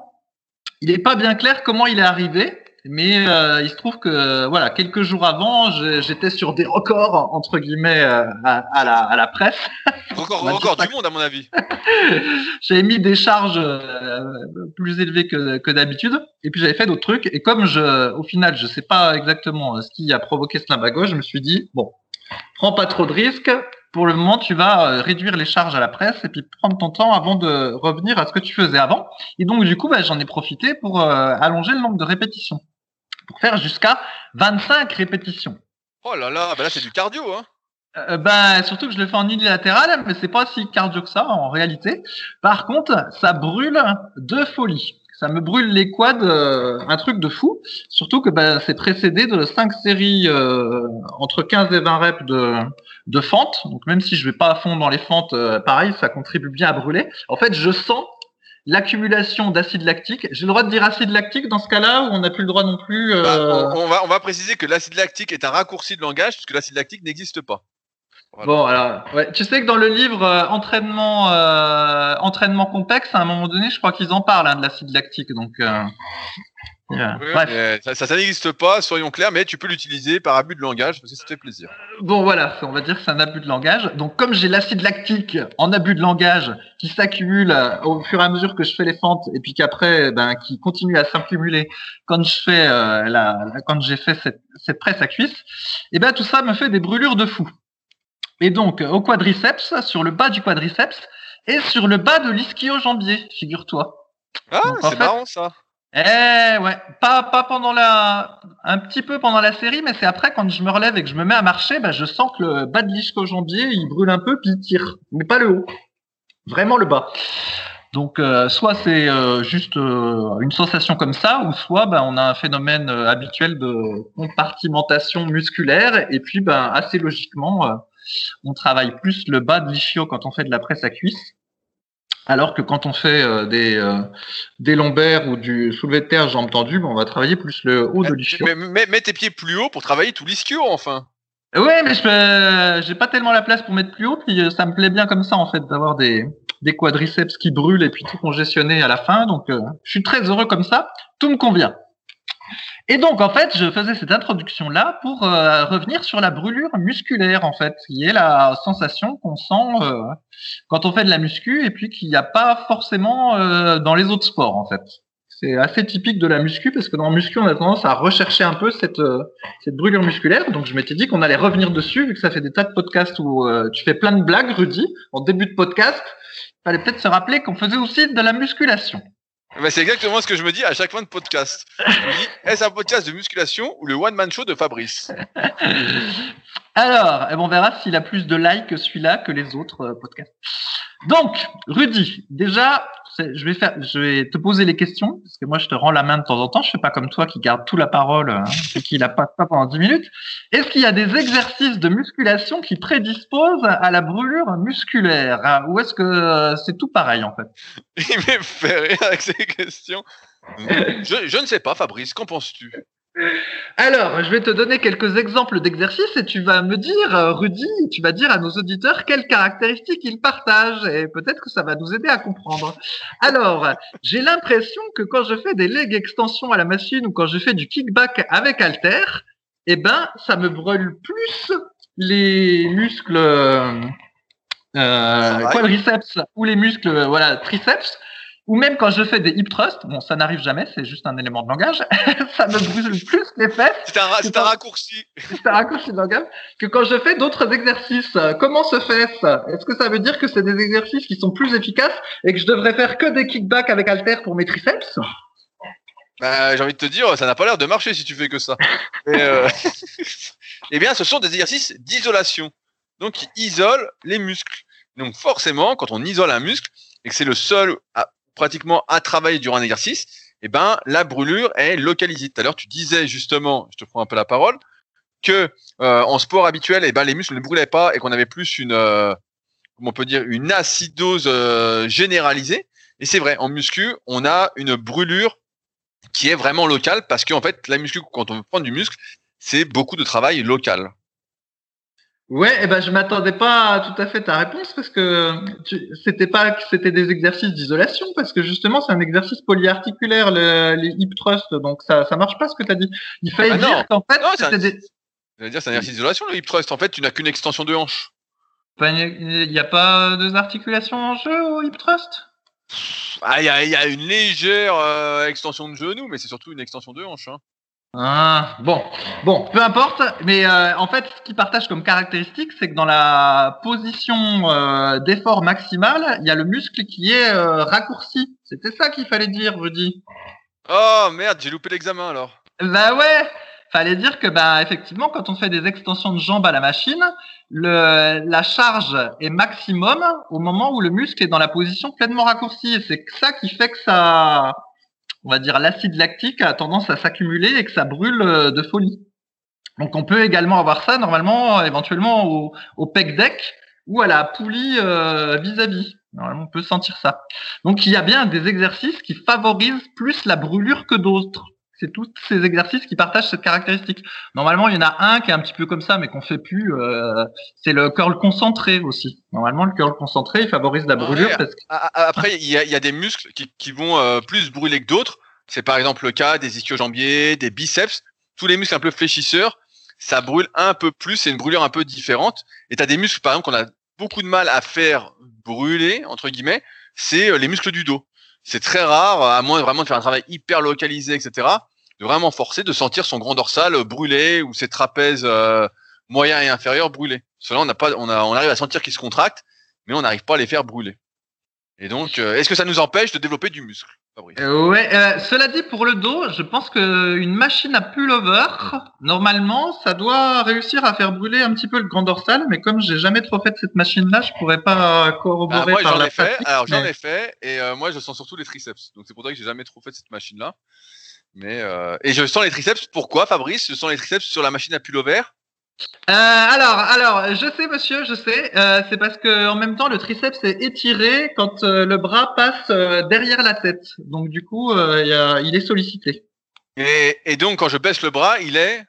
il n'est pas bien clair comment il est arrivé. Mais euh, il se trouve que voilà, quelques jours avant, j'étais sur des records entre guillemets euh, à, la, à la presse. Record, record du monde à mon avis. j'avais mis des charges plus élevées que, que d'habitude, et puis j'avais fait d'autres trucs. Et comme je, au final, je sais pas exactement ce qui a provoqué ce limbago, je me suis dit bon, prends pas trop de risques. Pour le moment, tu vas réduire les charges à la presse et puis prendre ton temps avant de revenir à ce que tu faisais avant. Et donc, du coup, bah, j'en ai profité pour allonger le nombre de répétitions pour faire jusqu'à 25 répétitions. Oh là là, bah là c'est du cardio, hein euh, ben, surtout que je le fais en unilatéral, mais c'est pas si cardio que ça en réalité. Par contre, ça brûle de folie. Ça me brûle les quads, euh, un truc de fou. Surtout que ben, c'est précédé de 5 séries euh, entre 15 et 20 reps de, de fente. Donc même si je vais pas à fond dans les fentes, euh, pareil, ça contribue bien à brûler. En fait, je sens l'accumulation d'acide lactique. J'ai le droit de dire acide lactique dans ce cas-là ou on n'a plus le droit non plus euh, bah, on, va, on va préciser que l'acide lactique est un raccourci de langage puisque l'acide lactique n'existe pas. Bon, alors, ouais. tu sais que dans le livre euh, entraînement euh, entraînement complexe, à un moment donné, je crois qu'ils en parlent hein, de l'acide lactique. Donc, bref. Ça, ça, n'existe pas, soyons clairs, mais tu peux l'utiliser par abus de langage parce que ça te fait plaisir. Bon, voilà, on va dire que c'est un abus de langage. Donc, comme j'ai l'acide lactique en abus de langage qui s'accumule euh, au fur et à mesure que je fais les fentes et puis qu'après, ben, qui continue à s'accumuler quand je fais euh, la, quand j'ai fait cette, cette, presse à cuisse, et eh ben tout ça me fait des brûlures de fou. Et donc, au quadriceps, sur le bas du quadriceps et sur le bas de l'ischio-jambier, figure-toi. Ah, c'est marrant ça. Eh ouais, pas, pas pendant la, un petit peu pendant la série, mais c'est après quand je me relève et que je me mets à marcher, bah, je sens que le bas de l'ischio-jambier, il brûle un peu puis il tire, mais pas le haut, vraiment le bas. Donc euh, soit c'est euh, juste euh, une sensation comme ça, ou soit bah, on a un phénomène habituel de compartimentation musculaire, et puis bah, assez logiquement, on travaille plus le bas de l'ischio quand on fait de la presse à cuisse. Alors que quand on fait euh, des, euh, des lombaires ou du soulevé de terre jambes tendues, ben, on va travailler plus le haut de l'ischio. Mais, mets tes pieds plus haut pour travailler tout l'ischio enfin. Ouais, mais je j'ai pas tellement la place pour mettre plus haut, puis euh, ça me plaît bien comme ça en fait d'avoir des, des quadriceps qui brûlent et puis tout congestionné à la fin. Donc je suis très heureux comme ça, tout me convient. Et donc, en fait, je faisais cette introduction-là pour euh, revenir sur la brûlure musculaire, en fait, qui est la sensation qu'on sent euh, quand on fait de la muscu et puis qu'il n'y a pas forcément euh, dans les autres sports, en fait. C'est assez typique de la muscu parce que dans la muscu, on a tendance à rechercher un peu cette, cette brûlure musculaire. Donc, je m'étais dit qu'on allait revenir dessus, vu que ça fait des tas de podcasts où tu fais plein de blagues, Rudy, en début de podcast. Fallait peut-être se rappeler qu'on faisait aussi de la musculation. Bah, c'est exactement ce que je me dis à chaque fin de podcast. Je me dis, est-ce un podcast de musculation ou le one-man show de Fabrice? Alors, eh ben, on verra s'il a plus de likes celui-là que les autres euh, podcasts. Donc, Rudy, déjà, je vais faire, je vais te poser les questions parce que moi je te rends la main de temps en temps. Je fais pas comme toi qui garde tout la parole hein, et qui la passe pas pendant 10 minutes. Est-ce qu'il y a des exercices de musculation qui prédisposent à la brûlure musculaire? Ou est-ce que euh, c'est tout pareil en fait? Il me fait rire avec ces questions. je, je ne sais pas, Fabrice. Qu'en penses-tu? Alors, je vais te donner quelques exemples d'exercices et tu vas me dire, euh, Rudy, tu vas dire à nos auditeurs quelles caractéristiques ils partagent et peut-être que ça va nous aider à comprendre. Alors, j'ai l'impression que quand je fais des leg extensions à la machine ou quand je fais du kickback avec halter, eh ben, ça me brûle plus les muscles euh, quadriceps ou les muscles voilà triceps ou même quand je fais des hip thrusts, bon, ça n'arrive jamais, c'est juste un élément de langage, ça me brûle plus les fesses. C'est un, raccourci. C'est un raccourci de langage. Que quand je fais d'autres exercices, comment se fait-ce? Est-ce que ça veut dire que c'est des exercices qui sont plus efficaces et que je devrais faire que des kickbacks avec halter pour mes triceps? Bah, J'ai envie de te dire, ça n'a pas l'air de marcher si tu fais que ça. euh... eh bien, ce sont des exercices d'isolation. Donc, qui isolent les muscles. Donc, forcément, quand on isole un muscle, et que c'est le seul à pratiquement à travailler durant un exercice, eh ben, la brûlure est localisée. Tout à l'heure, tu disais justement, je te prends un peu la parole, que euh, en sport habituel, eh ben, les muscles ne brûlaient pas et qu'on avait plus une, euh, on peut dire, une acidose euh, généralisée. Et c'est vrai, en muscu, on a une brûlure qui est vraiment locale parce qu'en fait, la muscu, quand on veut prendre du muscle, c'est beaucoup de travail local. Ouais, eh ben je m'attendais pas à tout à fait ta réponse parce que c'était pas que c'était des exercices d'isolation parce que justement c'est un exercice polyarticulaire les hip thrusts donc ça ça marche pas ce que tu as dit. Il fallait ah dire qu'en fait c'était des... dire c'est un exercice d'isolation le hip thrust en fait tu n'as qu'une extension de hanche. Il n'y a pas deux articulations en jeu au hip thrust? Ah, il y, a, y a une légère euh, extension de genou mais c'est surtout une extension de hanche hein. Ah, bon, bon, peu importe. Mais euh, en fait, ce qu'ils partagent comme caractéristique, c'est que dans la position euh, d'effort maximal, il y a le muscle qui est euh, raccourci. C'était ça qu'il fallait dire, Rudy. Oh merde, j'ai loupé l'examen alors. Bah ouais, fallait dire que bah effectivement, quand on fait des extensions de jambes à la machine, le, la charge est maximum au moment où le muscle est dans la position pleinement raccourcie. C'est ça qui fait que ça on va dire l'acide lactique a tendance à s'accumuler et que ça brûle euh, de folie. Donc on peut également avoir ça normalement éventuellement au, au deck ou à la poulie euh, vis-à-vis. Normalement on peut sentir ça. Donc il y a bien des exercices qui favorisent plus la brûlure que d'autres. C'est tous ces exercices qui partagent cette caractéristique. Normalement, il y en a un qui est un petit peu comme ça, mais qu'on fait plus. Euh, c'est le curl concentré aussi. Normalement, le curl concentré, il favorise la brûlure. Après, il y a, des muscles qui, vont euh, plus brûler que d'autres. C'est par exemple le cas des ischio-jambiers, des biceps, tous les muscles un peu fléchisseurs, ça brûle un peu plus, c'est une brûlure un peu différente. Et tu as des muscles, par exemple, qu'on a beaucoup de mal à faire brûler, entre guillemets, c'est euh, les muscles du dos. C'est très rare, à moins vraiment de faire un travail hyper localisé, etc., de vraiment forcer, de sentir son grand dorsal brûler ou ses trapèzes euh, moyens et inférieurs brûler. Cela, on, n'a pas, on arrive à sentir qu'ils se contractent, mais on n'arrive pas à les faire brûler. Et donc, euh, est-ce que ça nous empêche de développer du muscle? Euh, ouais, euh, cela dit, pour le dos, je pense qu'une machine à pullover, normalement, ça doit réussir à faire brûler un petit peu le grand dorsal, mais comme j'ai jamais trop fait cette machine-là, je pourrais pas corroborer bah, moi, par la ai fait. Alors j'en ai fait, et moi je sens surtout les triceps. Donc c'est pour ça que j'ai jamais trop fait cette machine-là. Mais et je sens les triceps. Pourquoi, Fabrice? Je sens les triceps sur la machine à pullover euh, alors, alors, je sais, monsieur, je sais. Euh, c'est parce que en même temps, le triceps est étiré quand euh, le bras passe derrière la tête. Donc, du coup, il est sollicité. Et, donc, quand je baisse le bras, il est?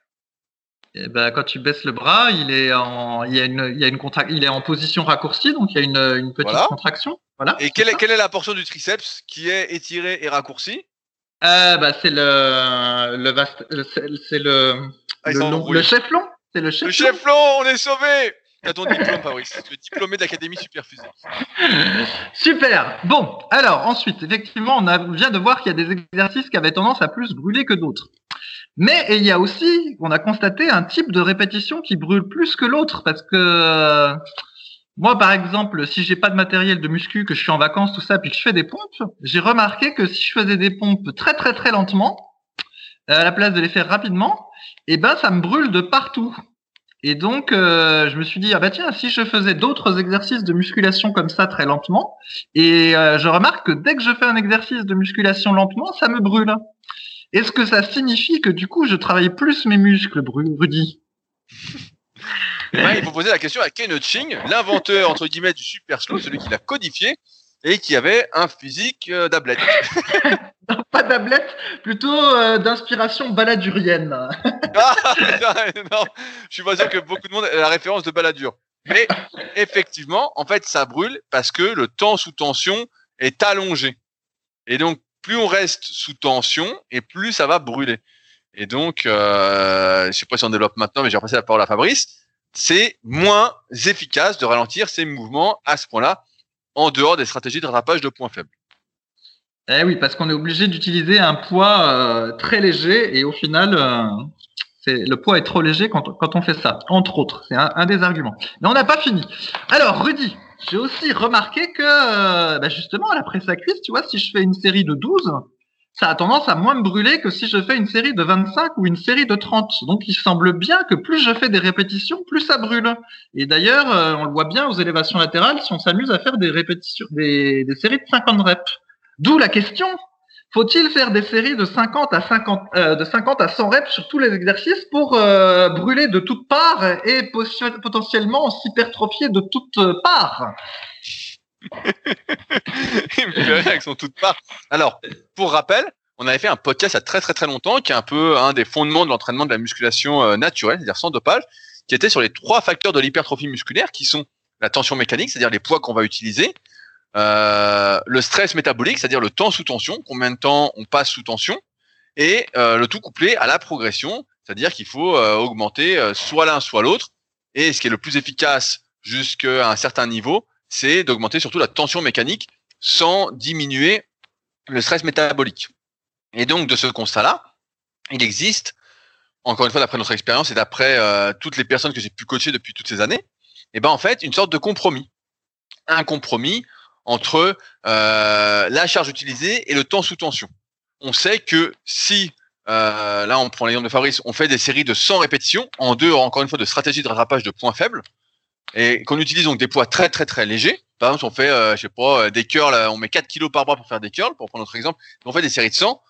Eh ben, quand tu baisses le bras, il est en, il y a une, il y a une il est en position raccourcie, donc il y a une, une petite contraction. Voilà. Et quelle est, quelle est la portion du triceps qui est étirée et raccourcie? Bah, c'est le, le vaste, c'est le, ah, le, le chef long. C'est le chef. long, on est sauvé T'as ton diplôme, Fabrice. Tu es diplômé d'Académie Superfusée. Super. Bon, alors ensuite, effectivement, on vient de voir qu'il y a des exercices qui avaient tendance à plus brûler que d'autres. Mais il y a aussi, on a constaté un type de répétition qui brûle plus que l'autre parce que moi, par exemple, si j'ai pas de matériel de muscu, que je suis en vacances, tout ça, puis que je fais des pompes, j'ai remarqué que si je faisais des pompes très très très lentement, à la place de les faire rapidement, eh ben ça me brûle de partout. Et donc, euh, je me suis dit, ah bah tiens, si je faisais d'autres exercices de musculation comme ça très lentement, et euh, je remarque que dès que je fais un exercice de musculation lentement, ça me brûle. Est-ce que ça signifie que du coup, je travaille plus mes muscles, Rudy? Il faut poser la question à Ken Ching, l'inventeur entre guillemets du super slow, celui qui l'a codifié et qui avait un physique euh, d'ablette. pas d'ablette, plutôt euh, d'inspiration baladurienne. ah, je suis pas sûr que beaucoup de monde ait la référence de baladure. Mais effectivement, en fait, ça brûle parce que le temps sous tension est allongé. Et donc, plus on reste sous tension, et plus ça va brûler. Et donc, euh, je sais pas si on développe maintenant, mais j'ai repassé la parole à Fabrice. C'est moins efficace de ralentir ces mouvements à ce point-là en dehors des stratégies de rattrapage de points faibles. Eh oui, parce qu'on est obligé d'utiliser un poids euh, très léger et au final, euh, le poids est trop léger quand, on fait ça, entre autres. C'est un, des arguments. Mais on n'a pas fini. Alors, Rudy, j'ai aussi remarqué que, euh, bah, justement, à la presse à cuisse, tu vois, si je fais une série de 12, ça a tendance à moins me brûler que si je fais une série de 25 ou une série de 30. Donc il semble bien que plus je fais des répétitions, plus ça brûle. Et d'ailleurs, euh, on le voit bien aux élévations latérales si on s'amuse à faire des répétitions, des, séries de 50 reps. D'où la question faut-il faire des séries de 50 à 50 euh, de 50 à 100 reps sur tous les exercices pour euh, brûler de toutes parts et potentiellement s'hypertrophier de toutes parts? Il me fait avec son toute part. Alors, pour rappel, on avait fait un podcast il y a très très très longtemps qui est un peu un des fondements de l'entraînement de la musculation euh, naturelle, c'est-à-dire sans dopage, qui était sur les trois facteurs de l'hypertrophie musculaire qui sont la tension mécanique, c'est-à-dire les poids qu'on va utiliser, euh, le stress métabolique, c'est-à-dire le temps sous tension, combien de temps on passe sous tension, et euh, le tout couplé à la progression, c'est-à-dire qu'il faut augmenter soit l'un soit l'autre, et ce qui est le plus efficace jusqu'à un certain niveau, c'est d'augmenter surtout la tension mécanique sans diminuer le stress métabolique. Et donc, de ce constat-là, il existe, encore une fois, d'après notre expérience et d'après euh, toutes les personnes que j'ai pu coacher depuis toutes ces années, eh ben en fait, une sorte de compromis. Un compromis entre euh, la charge utilisée et le temps sous tension. On sait que si, euh, là on prend l'exemple de Fabrice, on fait des séries de 100 répétitions en deux, encore une fois, de stratégie de rattrapage de points faibles, et qu'on utilise donc des poids très très très légers. Par exemple, on fait, euh, je sais pas, des curls, on met 4 kilos par bras pour faire des curls, pour prendre notre exemple. On fait des séries de 100.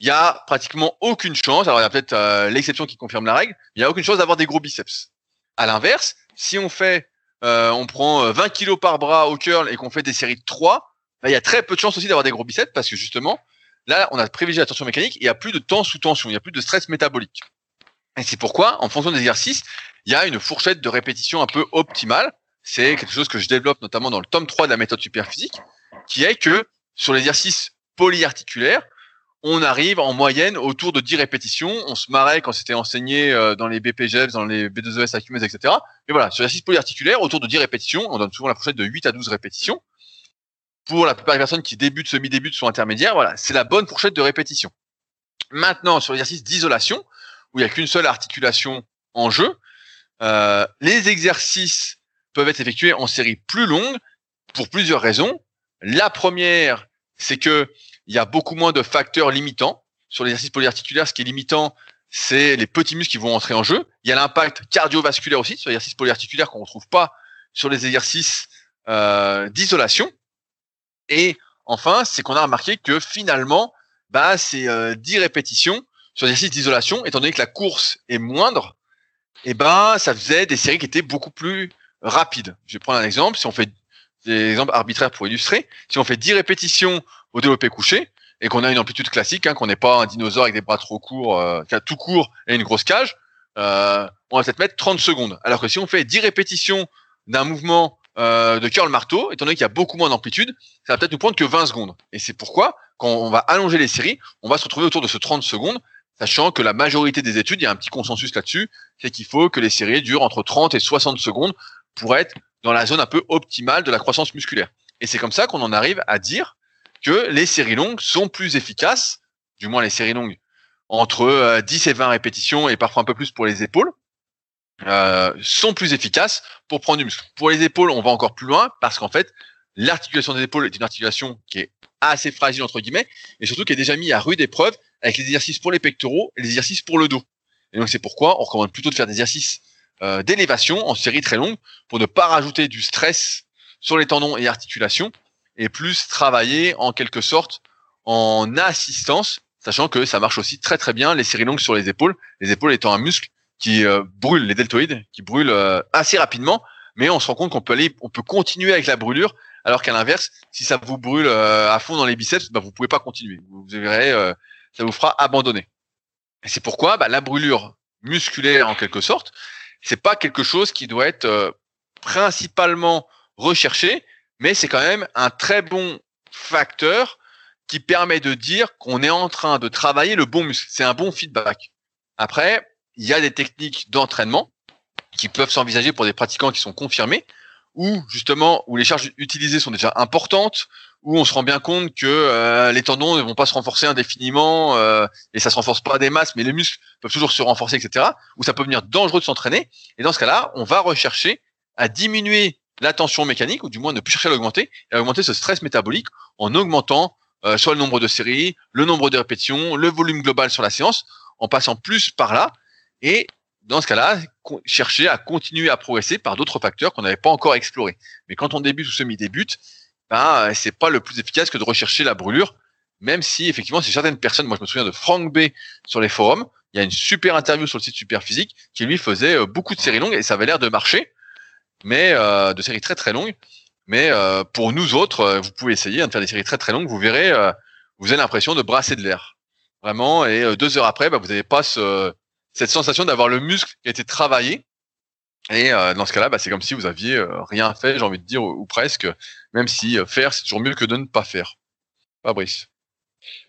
Il y a pratiquement aucune chance. Alors il y a peut-être l'exception qui confirme la règle. Il y a aucune chance d'avoir des gros biceps. À l'inverse, si on fait, on prend 20 kilos par bras au curl et qu'on fait des séries de 3, bah, il y a très peu de chances aussi d'avoir des gros biceps parce que justement, là, on a privilégié la tension mécanique et il n'y a plus de temps sous tension, il n'y a plus de stress métabolique. Et c'est pourquoi, en fonction des exercices, il y a une fourchette de répétition un peu optimale. C'est quelque chose que je développe notamment dans le tome 3 de la méthode superphysique, qui est que sur l'exercice polyarticulaire, on arrive en moyenne autour de 10 répétitions. On se marrait quand c'était enseigné euh, dans les BPGEF, dans les B2ES, AQMES, etc. Mais voilà, sur l'exercice polyarticulaire, autour de 10 répétitions, on donne souvent la fourchette de 8 à 12 répétitions. Pour la plupart des personnes qui débutent, semi-débutent, sont intermédiaires, voilà, c'est la bonne fourchette de répétition. Maintenant, sur l'exercice d'isolation, où il n'y a qu'une seule articulation en jeu, euh, les exercices peuvent être effectués en série plus longue pour plusieurs raisons. La première, c'est que il y a beaucoup moins de facteurs limitants. Sur l'exercice polyarticulaire, ce qui est limitant, c'est les petits muscles qui vont entrer en jeu. Il y a l'impact cardiovasculaire aussi sur l'exercice polyarticulaire qu'on ne retrouve pas sur les exercices euh, d'isolation. Et enfin, c'est qu'on a remarqué que finalement, bah, c'est 10 euh, répétitions sur l'exercice d'isolation, étant donné que la course est moindre, et ben ça faisait des séries qui étaient beaucoup plus rapides. Je vais prendre un exemple. Si on fait des exemples arbitraires pour illustrer, si on fait 10 répétitions au développé couché et qu'on a une amplitude classique, hein, qu'on n'est pas un dinosaure avec des bras trop courts, euh, tout court et une grosse cage, euh, on va peut-être mettre 30 secondes. Alors que si on fait 10 répétitions d'un mouvement euh, de curl marteau, étant donné qu'il y a beaucoup moins d'amplitude, ça va peut-être nous prendre que 20 secondes. Et c'est pourquoi, quand on va allonger les séries, on va se retrouver autour de ce 30 secondes, sachant que la majorité des études, il y a un petit consensus là-dessus, c'est qu'il faut que les séries durent entre 30 et 60 secondes pour être dans la zone un peu optimale de la croissance musculaire. Et c'est comme ça qu'on en arrive à dire que les séries longues sont plus efficaces, du moins les séries longues, entre 10 euh, et 20 répétitions et parfois un peu plus pour les épaules, euh, sont plus efficaces pour prendre du muscle. Pour les épaules, on va encore plus loin parce qu'en fait, l'articulation des épaules est une articulation qui est assez fragile entre guillemets et surtout qui est déjà mise à rude épreuve avec les exercices pour les pectoraux et les exercices pour le dos. Et donc c'est pourquoi on recommande plutôt de faire des exercices euh, d'élévation en série très longue pour ne pas rajouter du stress sur les tendons et articulations et plus travailler en quelque sorte en assistance, sachant que ça marche aussi très très bien les séries longues sur les épaules, les épaules étant un muscle qui euh, brûle les deltoïdes, qui brûle euh, assez rapidement, mais on se rend compte qu'on peut aller, on peut continuer avec la brûlure, alors qu'à l'inverse, si ça vous brûle euh, à fond dans les biceps, bah, vous pouvez pas continuer. Vous verrez, ça vous fera abandonner. C'est pourquoi bah, la brûlure musculaire en quelque sorte, c'est pas quelque chose qui doit être principalement recherché, mais c'est quand même un très bon facteur qui permet de dire qu'on est en train de travailler le bon muscle. C'est un bon feedback. Après, il y a des techniques d'entraînement qui peuvent s'envisager pour des pratiquants qui sont confirmés, ou justement où les charges utilisées sont déjà importantes, où on se rend bien compte que euh, les tendons ne vont pas se renforcer indéfiniment euh, et ça se renforce pas des masses, mais les muscles peuvent toujours se renforcer, etc. Où ça peut devenir dangereux de s'entraîner. Et dans ce cas-là, on va rechercher à diminuer la tension mécanique, ou du moins ne plus chercher à l'augmenter, et à augmenter ce stress métabolique en augmentant euh, soit le nombre de séries, le nombre de répétitions, le volume global sur la séance, en passant plus par là, et dans ce cas-là, chercher à continuer à progresser par d'autres facteurs qu'on n'avait pas encore explorés. Mais quand on débute ou semi-débute, ben, c'est pas le plus efficace que de rechercher la brûlure, même si effectivement, c'est certaines personnes, moi je me souviens de Frank B sur les forums, il y a une super interview sur le site Super Physique qui lui faisait euh, beaucoup de séries longues et ça avait l'air de marcher mais euh, de séries très très longues. Mais euh, pour nous autres, euh, vous pouvez essayer de faire des séries très très longues. Vous verrez, vous avez l'impression de brasser de l'air, vraiment. Et deux heures après, bah, vous n'avez pas ce, cette sensation d'avoir le muscle qui a été travaillé. Et dans ce cas-là, bah, c'est comme si vous aviez rien fait, j'ai envie de dire, ou, presque. Même si faire, c'est toujours mieux que de ne pas faire. Fabrice.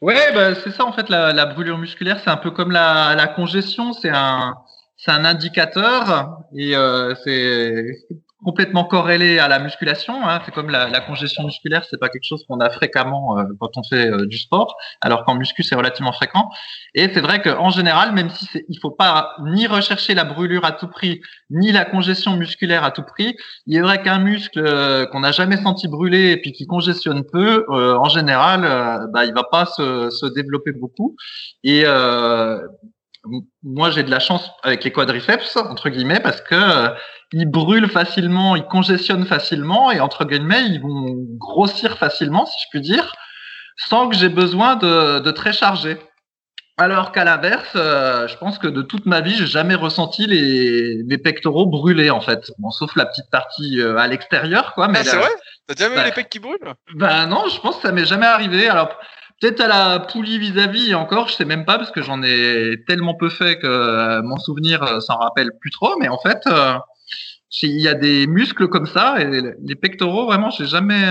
Ouais, bah, c'est ça en fait la, la brûlure musculaire, c'est un peu comme la, la congestion, c'est un c'est un indicateur et euh, c'est complètement corrélé à la musculation. Hein. C'est comme la, la, congestion musculaire, c'est pas quelque chose qu'on a fréquemment euh, quand on fait euh, du sport, alors qu'en muscu c'est relativement fréquent. Et c'est vrai qu'en général, même si il faut pas ni rechercher la brûlure à tout prix, ni la congestion musculaire à tout prix, il est vrai qu'un muscle euh, qu'on n'a jamais senti brûler et puis qui congestionne peu, en général, bah, il va pas se, se développer beaucoup. Et moi j'ai de la chance avec les quadriceps entre guillemets parce que euh, ils brûlent facilement, ils congestionnent facilement et entre guillemets ils vont grossir facilement si je puis dire sans que j'ai besoin de, de très charger. Alors qu'à l'inverse, euh, je pense que de toute ma vie, j'ai jamais ressenti les, les pectoraux brûlés en fait. Bon, sauf la petite partie euh, à l'extérieur, quoi. Mais ah, c'est vrai? T'as jamais eu les pecs qui brûlent? Ben non, je pense que ça m'est jamais arrivé. Alors Peut-être à la poulie vis-à-vis encore, je sais même pas parce que j'en ai tellement peu fait que euh, mon souvenir euh, s'en rappelle plus trop. Mais en fait, euh, il y a des muscles comme ça et les pectoraux vraiment, j'ai jamais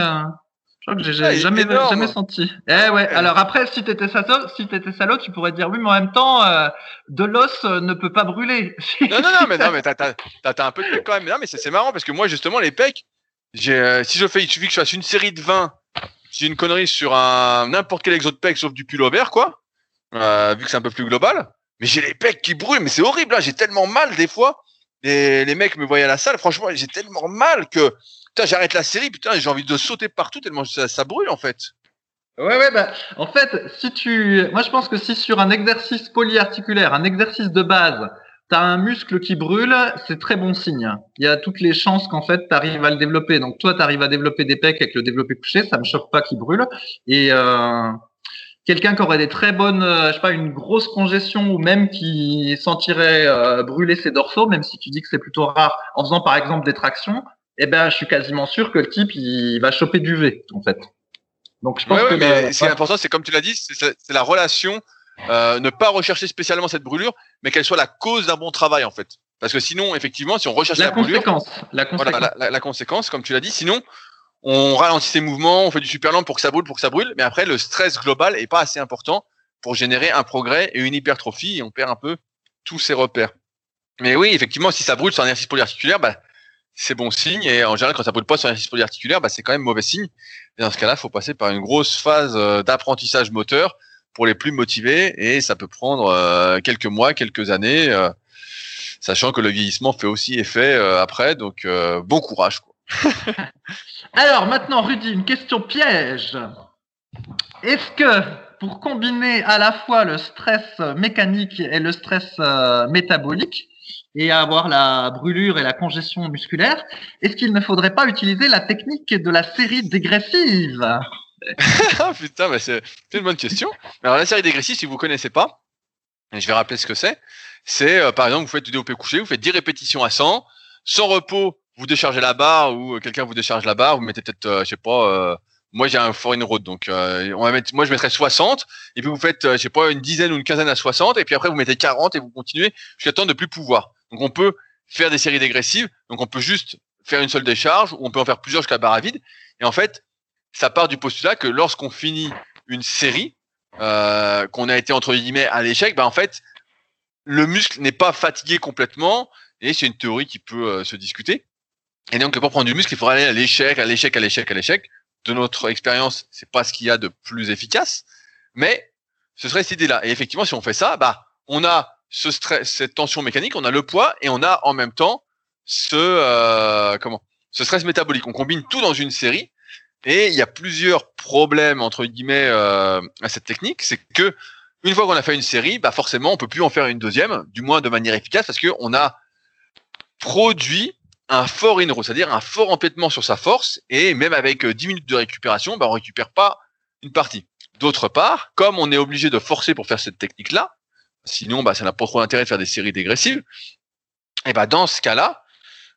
Je crois que j'ai jamais, jamais senti. Eh ouais. Alors après, si t'étais salaud, si t'étais salaud, tu pourrais dire oui, mais en même temps, euh, de l'os euh, ne peut pas brûler. non, non, non, mais non, mais t'as, un peu de pec quand même. Non, mais c'est, marrant parce que moi, justement, les pecs, j'ai, euh, si je fais, il suffit que je fasse une série de 20, j'ai une connerie sur un n'importe quel exo de pec sauf du pullover, quoi. vu que c'est un peu plus global. Mais j'ai les pecs qui brûlent, mais c'est horrible. Là, j'ai tellement mal des fois. Les, les mecs me voyaient à la salle. Franchement, j'ai tellement mal que j'arrête la série, putain, j'ai envie de sauter partout tellement ça, brûle en fait. Ouais, ouais, bah, en fait, si tu, moi, je pense que si sur un exercice polyarticulaire, un exercice de base, tu as un muscle qui brûle, c'est très bon signe. Il y a toutes les chances qu'en fait, tu arrives à le développer. Donc, toi, tu arrives à développer des pecs avec le développé couché, ça me choque pas qu'il brûle. Et euh, quelqu'un qui aurait des très bonnes, euh, je sais pas, une grosse congestion ou même qui sentirait euh, brûler ses dorsaux, même si tu dis que c'est plutôt rare, en faisant par exemple des tractions, eh ben, je suis quasiment sûr que le type, il va choper du V, en fait. Donc, je pense que. Mais ce qui est important, c'est comme tu l'as dit, c'est la relation, euh, ne pas rechercher spécialement cette brûlure, mais qu'elle soit la cause d'un bon travail, en fait. Parce que sinon, effectivement, si on recherche la, conséquence, la conséquence, voilà, la, conséquence, comme tu l'as dit, sinon, on ralentit ses mouvements, on fait du super lent pour que ça brûle, pour que ça brûle, mais après, le stress global est pas assez important pour générer un progrès et une hypertrophie, et on perd un peu tous ses repères. Mais oui, effectivement, si ça brûle sur un exercice polyarticulaire, bah, c'est bon signe. Et en général, quand ça brûle pas sur un exercice polyarticulaire, bah, c'est quand même mauvais signe. Et dans ce cas-là, il faut passer par une grosse phase euh, d'apprentissage moteur pour les plus motivés. Et ça peut prendre euh, quelques mois, quelques années, euh, sachant que le vieillissement fait aussi effet après. Donc, bon courage. Quoi. Alors maintenant, Rudy, une question piège. Est-ce que pour combiner à la fois le stress mécanique et le stress métabolique, et avoir la brûlure et la congestion musculaire, est-ce qu'il ne faudrait pas utiliser la technique de la série dégressive? Putain, bah, c'est une bonne question. Alors la série dégressive, si vous connaissez pas, je vais rappeler ce que c'est. C'est euh, par exemple, vous faites du développé couché, vous faites 10 répétitions à 100, sans repos, vous déchargez la barre ou euh, quelqu'un vous décharge la barre, vous mettez peut-être, euh, je sais pas, moi j'ai un foreign road, donc on va mettre, moi je mettrais 60, et puis vous faites, je sais pas, une dizaine ou une quinzaine à 60, et puis après vous mettez 40 et vous continuez jusqu'à temps de plus pouvoir. Donc on peut faire des séries dégressives, donc on peut juste faire une seule décharge, ou on peut en faire plusieurs jusqu'à la barre à vide. Et en fait, ça part du postulat que lorsqu'on finit une série, euh, qu'on a été entre guillemets à l'échec, bah en fait, le muscle n'est pas fatigué complètement, et c'est une théorie qui peut euh, se discuter. Et donc pour prendre du muscle, il faudra aller à l'échec, à l'échec, à l'échec, à l'échec. De notre expérience, c'est pas ce qu'il y a de plus efficace, mais ce serait cette idée-là. Et effectivement, si on fait ça, bah on a ce stress, cette tension mécanique, on a le poids et on a en même temps ce euh, comment ce stress métabolique. On combine tout dans une série et il y a plusieurs problèmes entre guillemets euh, à cette technique, c'est que une fois qu'on a fait une série, bah forcément on peut plus en faire une deuxième, du moins de manière efficace parce que on a produit un fort in c'est-à-dire un fort empiètement sur sa force et même avec 10 euh, minutes de récupération, bah on récupère pas une partie. D'autre part, comme on est obligé de forcer pour faire cette technique là, Sinon, bah, ça n'a pas trop d'intérêt de faire des séries dégressives. Et bah, dans ce cas-là,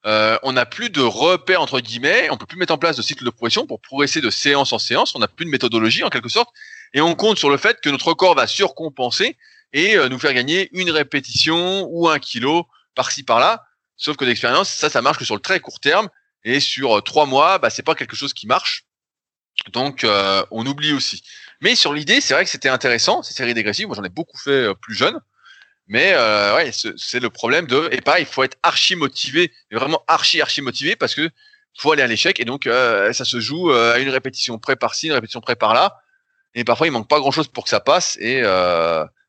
euh, on n'a plus de repères entre guillemets, on peut plus mettre en place de cycle de progression pour progresser de séance en séance, on n'a plus de méthodologie en quelque sorte, et on compte sur le fait que notre corps va surcompenser et euh, nous faire gagner une répétition ou un kilo par-ci par-là. Sauf que d'expérience, ça, ça marche que sur le très court terme et sur euh, trois mois, bah, c'est pas quelque chose qui marche. Donc, on oublie aussi. Mais sur l'idée, c'est vrai que c'était intéressant, ces séries dégressives. Moi, j'en ai beaucoup fait euh, plus jeune. Mais euh, ouais, c'est le problème de. Et pareil, il faut être archi motivé, vraiment archi archi motivé parce que faut aller à l'échec et donc euh, ça se joue à une répétition près par-ci, une répétition près par-là. Et parfois, il manque pas grand-chose pour que ça passe. Et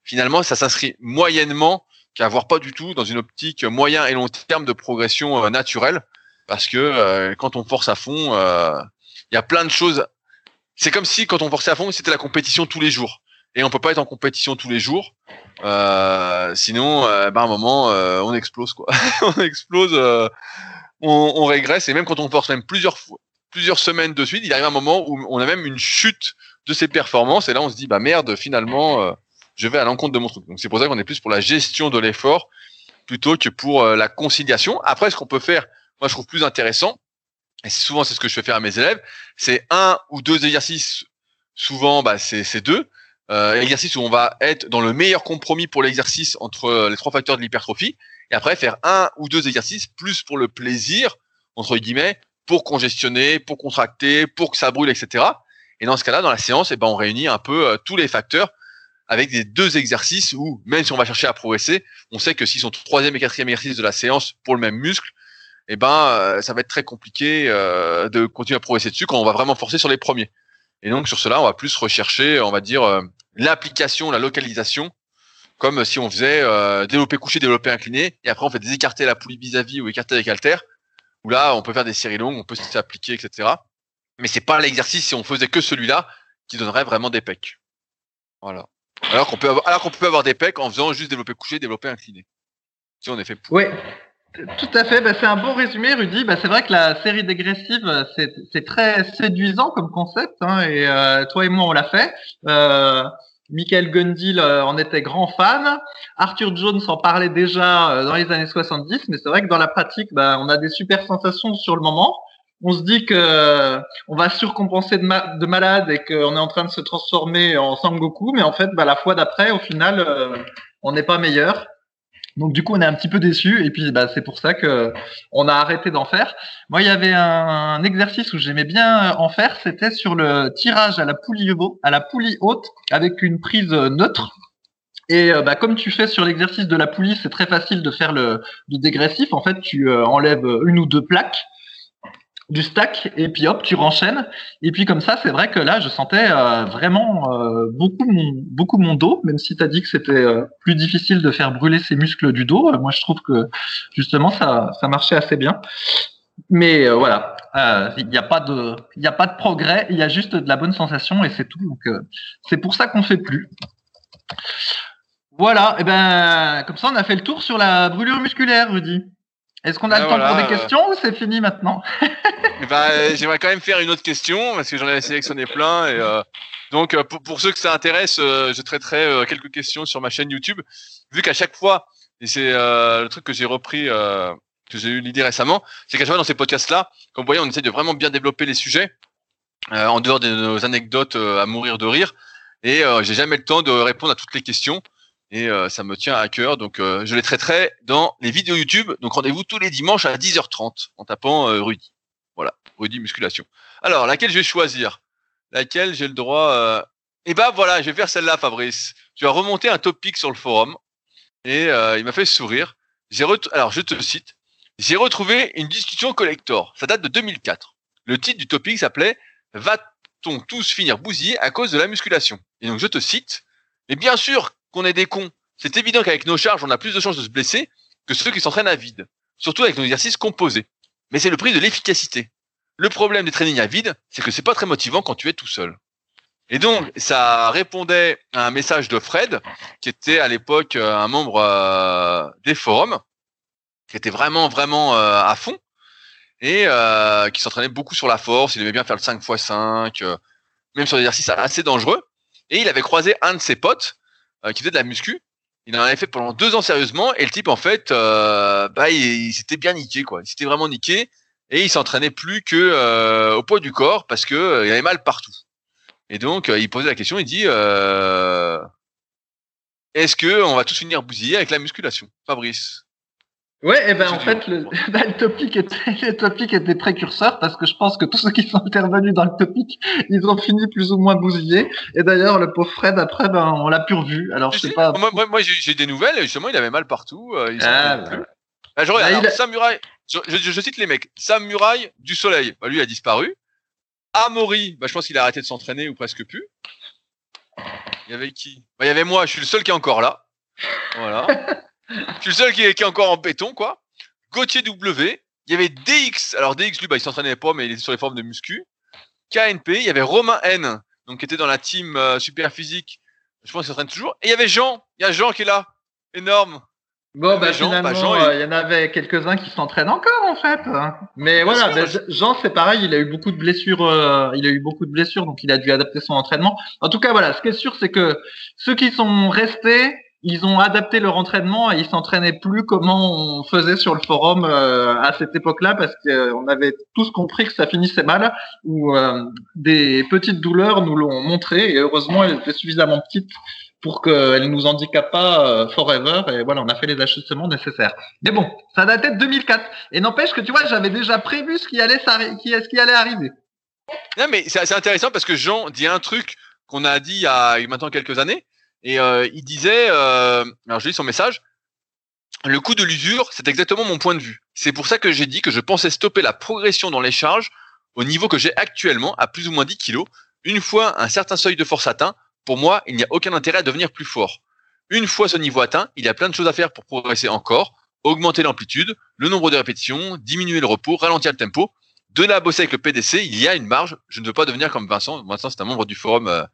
finalement, ça s'inscrit moyennement, qu'à voir pas du tout dans une optique moyen et long terme de progression naturelle. Parce que quand on force à fond, il y a plein de choses c'est comme si quand on forçait à fond, c'était la compétition tous les jours. Et on peut pas être en compétition tous les jours, euh, sinon, euh, bah, à un moment, euh, on explose quoi. on explose, on, on, régresse. Et même quand on force même plusieurs fois, plusieurs semaines de suite, il arrive un moment où on a même une chute de ses performances. Et là, on se dit bah merde, finalement, je vais à l'encontre de mon truc. Donc c'est pour ça qu'on est plus pour la gestion de l'effort plutôt que pour la conciliation. Après, ce qu'on peut faire, moi je trouve plus intéressant, et souvent c'est ce que je fais faire à mes élèves, c'est un ou deux exercices, souvent bah, c'est deux, euh, exercices où on va être dans le meilleur compromis pour l'exercice entre euh, les trois facteurs de l'hypertrophie, et après faire un ou deux exercices plus pour le plaisir, entre guillemets, pour congestionner, pour contracter, pour que ça brûle, etc. Et dans ce cas-là, dans la séance, eh ben, on réunit un peu euh, tous les facteurs avec des deux exercices où, même si on va chercher à progresser, on sait que si son troisième et quatrième exercice de la séance pour le même muscle, eh ben, euh, ça va être très compliqué de continuer à progresser dessus quand on va vraiment forcer sur les premiers. Et donc, sur cela, on va plus rechercher, on va dire, l'application, la localisation, comme si on faisait développer couché, développer incliné, et après on fait des écartés à la poulie vis-à-vis ou écartés avec halter, où là, on peut faire des séries longues, on peut s'appliquer, etc. Mais c'est pas l'exercice si on faisait que celui-là qui donnerait vraiment des pecs. Voilà. Alors qu'on peut avoir, alors peut avoir des pecs en faisant juste développer couché, développer incliné. Si on est fait pour. Tout à fait, bah, c'est un bon résumé, Rudy. Bah, c'est vrai que la série dégressive, c'est très séduisant comme concept, hein, et euh, toi et moi, on l'a fait. Euh, Michael Gundil euh, en était grand fan. Arthur Jones en parlait déjà euh, dans les années 70, mais c'est vrai que dans la pratique, bah, on a des super sensations sur le moment. On se dit que euh, on va surcompenser de, de malade et qu'on est en train de se transformer en Sangoku, mais en fait, bah, la fois d'après, au final, on n'est pas meilleur. Donc du coup, on est un petit peu déçu et puis bah, c'est pour ça que on a arrêté d'en faire. Moi, il y avait un, exercice où j'aimais bien en faire, c'était sur le tirage à la poulie haute avec une prise neutre. Et euh, bah, comme tu fais sur l'exercice de la poulie, c'est très facile de faire le, le dégressif. En fait, tu euh, enlèves une ou deux plaques du stack et puis hop tu renchaînes. Et puis comme ça c'est vrai que là je sentais euh, vraiment euh, beaucoup mon beaucoup mon dos même si tu as dit que c'était euh, plus difficile de faire brûler ses muscles du dos moi je trouve que justement ça ça marchait assez bien. Mais voilà il n'y a pas de il a pas de progrès il y a juste de la bonne sensation et c'est tout. Donc c'est pour ça qu'on fait plus. Voilà et ben comme ça on a fait le tour sur la brûlure musculaire Rudy. Est-ce qu'on a le temps pour des questions ou c'est fini maintenant? euh, J'aimerais quand même faire une autre question parce que j'en ai sélectionné plein. Et, euh, donc, euh, pour, ceux que ça intéresse, je traiterai quelques questions sur ma chaîne YouTube. Vu qu'à chaque fois, et c'est le truc que j'ai repris, que j'ai eu l'idée récemment, c'est qu'à chaque fois dans ces podcasts-là, comme vous voyez, on essaie de vraiment bien développer les sujets en dehors de nos anecdotes à mourir de rire. Et j'ai jamais le temps de répondre à toutes les questions et euh, ça me tient à cœur. Donc, euh, je les traiterai dans les vidéos YouTube. Donc, rendez-vous tous les dimanches à 10h30 en tapant euh, Rudy. Voilà, Rudy musculation. Alors, laquelle je vais choisir? Laquelle j'ai le droit Eh ben voilà, je vais faire celle-là, Fabrice. Tu as remonté un topic sur le forum et il m'a fait sourire. J'ai Alors, je te cite. J'ai retrouvé une discussion collector. Ça date de 2004. Le titre du topic s'appelait Va-t-on tous finir bousillés à cause de la musculation? Et donc, je te cite. Mais bien sûr qu'on est des cons. C'est évident qu'avec nos charges, on a plus de chances de se blesser que ceux qui s'entraînent à vide, surtout avec nos exercices composés. Mais c'est le prix de l'efficacité. Le problème des trainings à vide, c'est que c'est pas très motivant quand tu es tout seul. Et donc, ça répondait à un message de Fred, qui était à l'époque euh, un membre euh, des forums, qui était vraiment, vraiment euh, à fond, et qui s'entraînait beaucoup sur la force, il aimait bien faire le 5x5, même sur des exercices assez dangereux. Et il avait croisé un de ses potes, qui faisait de la muscu. Il en avait fait pendant deux ans sérieusement et le type en fait, euh, bah il, s'était bien niqué quoi. Il s'était vraiment niqué et il s'entraînait plus que euh, au poids du corps parce que il avait mal partout. Et donc il posait la question, il dit est-ce que on va tous finir bousillés avec la musculation, Fabrice? Ouais, et eh ben en fait le, bah, le topic était le topic était précurseur parce que je pense que tous ceux qui sont intervenus dans le topic, ils ont fini plus ou moins bousillés. Et d'ailleurs le pauvre Fred après ben on l'a plus revu. Alors je sais pas. Moi, moi, moi j'ai des nouvelles. Justement, il avait mal partout. Euh, ah, bah. je, Samurai. Je, je, cite les mecs. Samurai du Soleil. Bah, lui a disparu. Amori. Bah, je pense qu'il a arrêté de s'entraîner ou presque plus. Il y avait qui? Il y avait moi. Je suis le seul qui est encore là. Voilà. Je suis le seul qui est, encore en béton, quoi. Gauthier W. Il y avait DX. Alors DX, lui, bah, il s'entraînait pas, mais il était sur les formes de muscu. KNP. Il y avait Romain N, donc qui était dans la team euh, super physique. Je pense qu'il s'entraîne toujours. Et il y avait Jean. Il y a Jean qui est là. Énorme. Bon, bah, Jean, finalement, Jean, euh, il... y en avait quelques-uns qui s'entraînent encore, en fait. Mais voilà, bah, Jean, c'est pareil, il a eu beaucoup de blessures, euh, il a eu beaucoup de blessures, donc il a dû adapter son entraînement. En tout cas, voilà, ce qui est sûr, c'est que ceux qui sont restés, ils ont adapté leur entraînement et ils s'entraînaient plus comment on faisait sur le forum euh, à cette époque-là parce qu'on avait tous compris que ça finissait mal ou euh, des petites douleurs nous l'ont montré et heureusement elles étaient suffisamment petites pour qu'elle nous handicape pas euh, forever. Et voilà, on a fait les ajustements nécessaires. Mais bon, ça datait de 2004. Et n'empêche que tu vois, j'avais déjà prévu ce qui allait, ce qui allait arriver. Non, mais c'est intéressant parce que Jean dit un truc qu'on a dit il y a maintenant quelques années. Et euh, il disait, euh, alors je lis son message, le coût de l'usure, c'est exactement mon point de vue. C'est pour ça que j'ai dit que je pensais stopper la progression dans les charges au niveau que j'ai actuellement, à plus ou moins 10 kg. Une fois un certain seuil de force atteint, pour moi, il n'y a aucun intérêt à devenir plus fort. Une fois ce niveau atteint, il y a plein de choses à faire pour progresser encore, augmenter l'amplitude, le nombre de répétitions, diminuer le repos, ralentir le tempo. De là à bosser avec le PDC, il y a une marge. Je ne veux pas devenir comme Vincent. Vincent, c'est un membre du forum euh,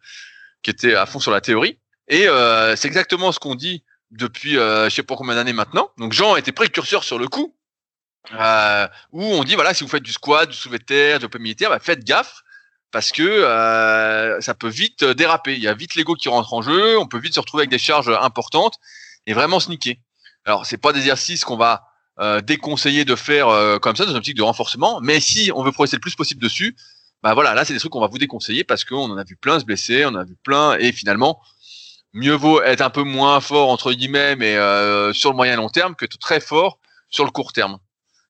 qui était à fond sur la théorie. Et euh, c'est exactement ce qu'on dit depuis euh, je sais pas combien d'années maintenant. Donc Jean été précurseur sur le coup, euh, où on dit voilà si vous faites du squat, du soulevé de terre, du open militaire, bah, faites gaffe parce que euh, ça peut vite déraper. Il y a vite l'ego qui rentre en jeu, on peut vite se retrouver avec des charges importantes et vraiment se niquer. Alors c'est pas des exercices qu'on va euh, déconseiller de faire euh, comme ça dans un optique de renforcement, mais si on veut progresser le plus possible dessus, bah voilà, là c'est des trucs qu'on va vous déconseiller parce qu'on en a vu plein se blesser, on en a vu plein et finalement mieux vaut être un peu moins fort entre guillemets, mais euh, sur le moyen long terme que très fort sur le court terme.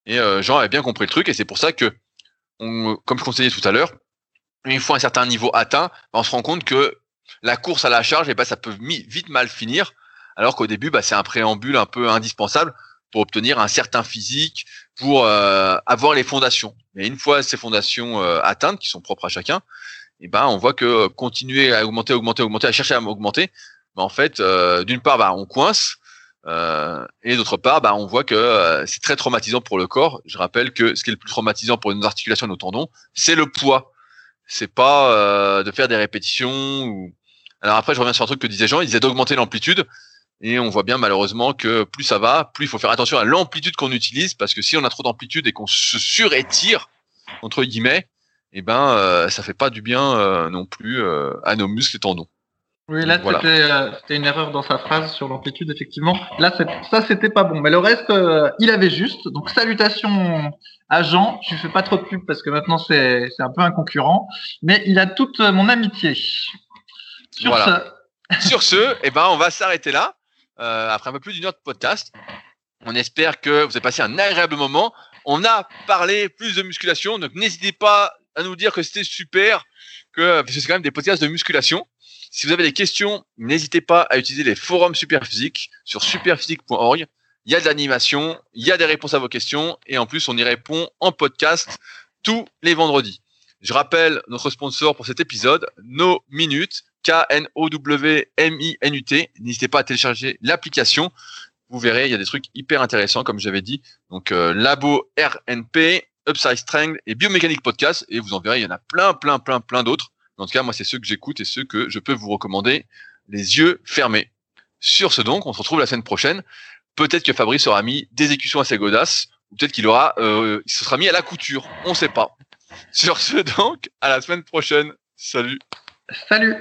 Et euh, Jean avait bien compris le truc, et c'est pour ça que, comme je conseillais tout à l'heure, une fois un certain niveau atteint, on se rend compte que la course à la charge, et eh ben, ça peut vite mal finir, alors qu'au début, bah, c'est un préambule un peu indispensable pour obtenir un certain physique, pour euh, avoir les fondations. Et une fois ces fondations atteintes, qui sont propres à chacun, eh ben on voit que continuer à augmenter, augmenter, augmenter, à chercher à augmenter, en fait, euh, d'une part, bah, on coince, euh, et d'autre part, bah, on voit que euh, c'est très traumatisant pour le corps. Je rappelle que ce qui est le plus traumatisant pour nos articulations et nos tendons, c'est le poids. C'est pas de faire des répétitions. Alors après, je reviens sur un truc que disait Jean, il disait d'augmenter l'amplitude. Et on voit bien malheureusement que plus ça va, plus il faut faire attention à l'amplitude qu'on utilise, parce que si on a trop d'amplitude et qu'on se surétire, entre guillemets, eh ben ça fait pas du bien non plus à nos muscles et tendons. Oui, là, euh, c'était une erreur dans sa phrase sur l'amplitude, effectivement. Là, ça, c'était pas bon. Mais le reste, euh, il avait juste. Donc, salutations à Jean. Je fais pas trop de pub parce que maintenant, c'est un peu un concurrent. Mais il a toute mon amitié. Sur ce. sur ce, eh ben, on va s'arrêter là. Euh, après un peu plus d'une heure de podcast. On espère que vous avez passé un agréable moment. On a parlé plus de musculation. Donc, n'hésitez pas à nous dire que c'était super. Que, parce que c'est quand même des podcasts de musculation. Si vous avez des questions, n'hésitez pas à utiliser les forums Superphysique sur superphysique.org. Il y a de l'animation, il y a des réponses à vos questions et en plus on y répond en podcast tous les vendredis. Je rappelle notre sponsor pour cet épisode, No Minutes, K-N-O-W-M-I-N-U-T. N'hésitez pas à télécharger l'application. Vous verrez, il y a des trucs hyper intéressants, comme j'avais dit. Donc, euh, Labo RNP, Upside Strength et Biomécanique Podcast. Et vous en verrez, il y en a plein, plein, plein, plein d'autres. En tout cas, moi, c'est ceux que j'écoute et ceux que je peux vous recommander les yeux fermés. Sur ce donc, on se retrouve la semaine prochaine. Peut-être que Fabrice aura mis des écussons assez godasses, ou peut-être qu'il aura, euh, il se sera mis à la couture. On ne sait pas. Sur ce donc, à la semaine prochaine. Salut. Salut.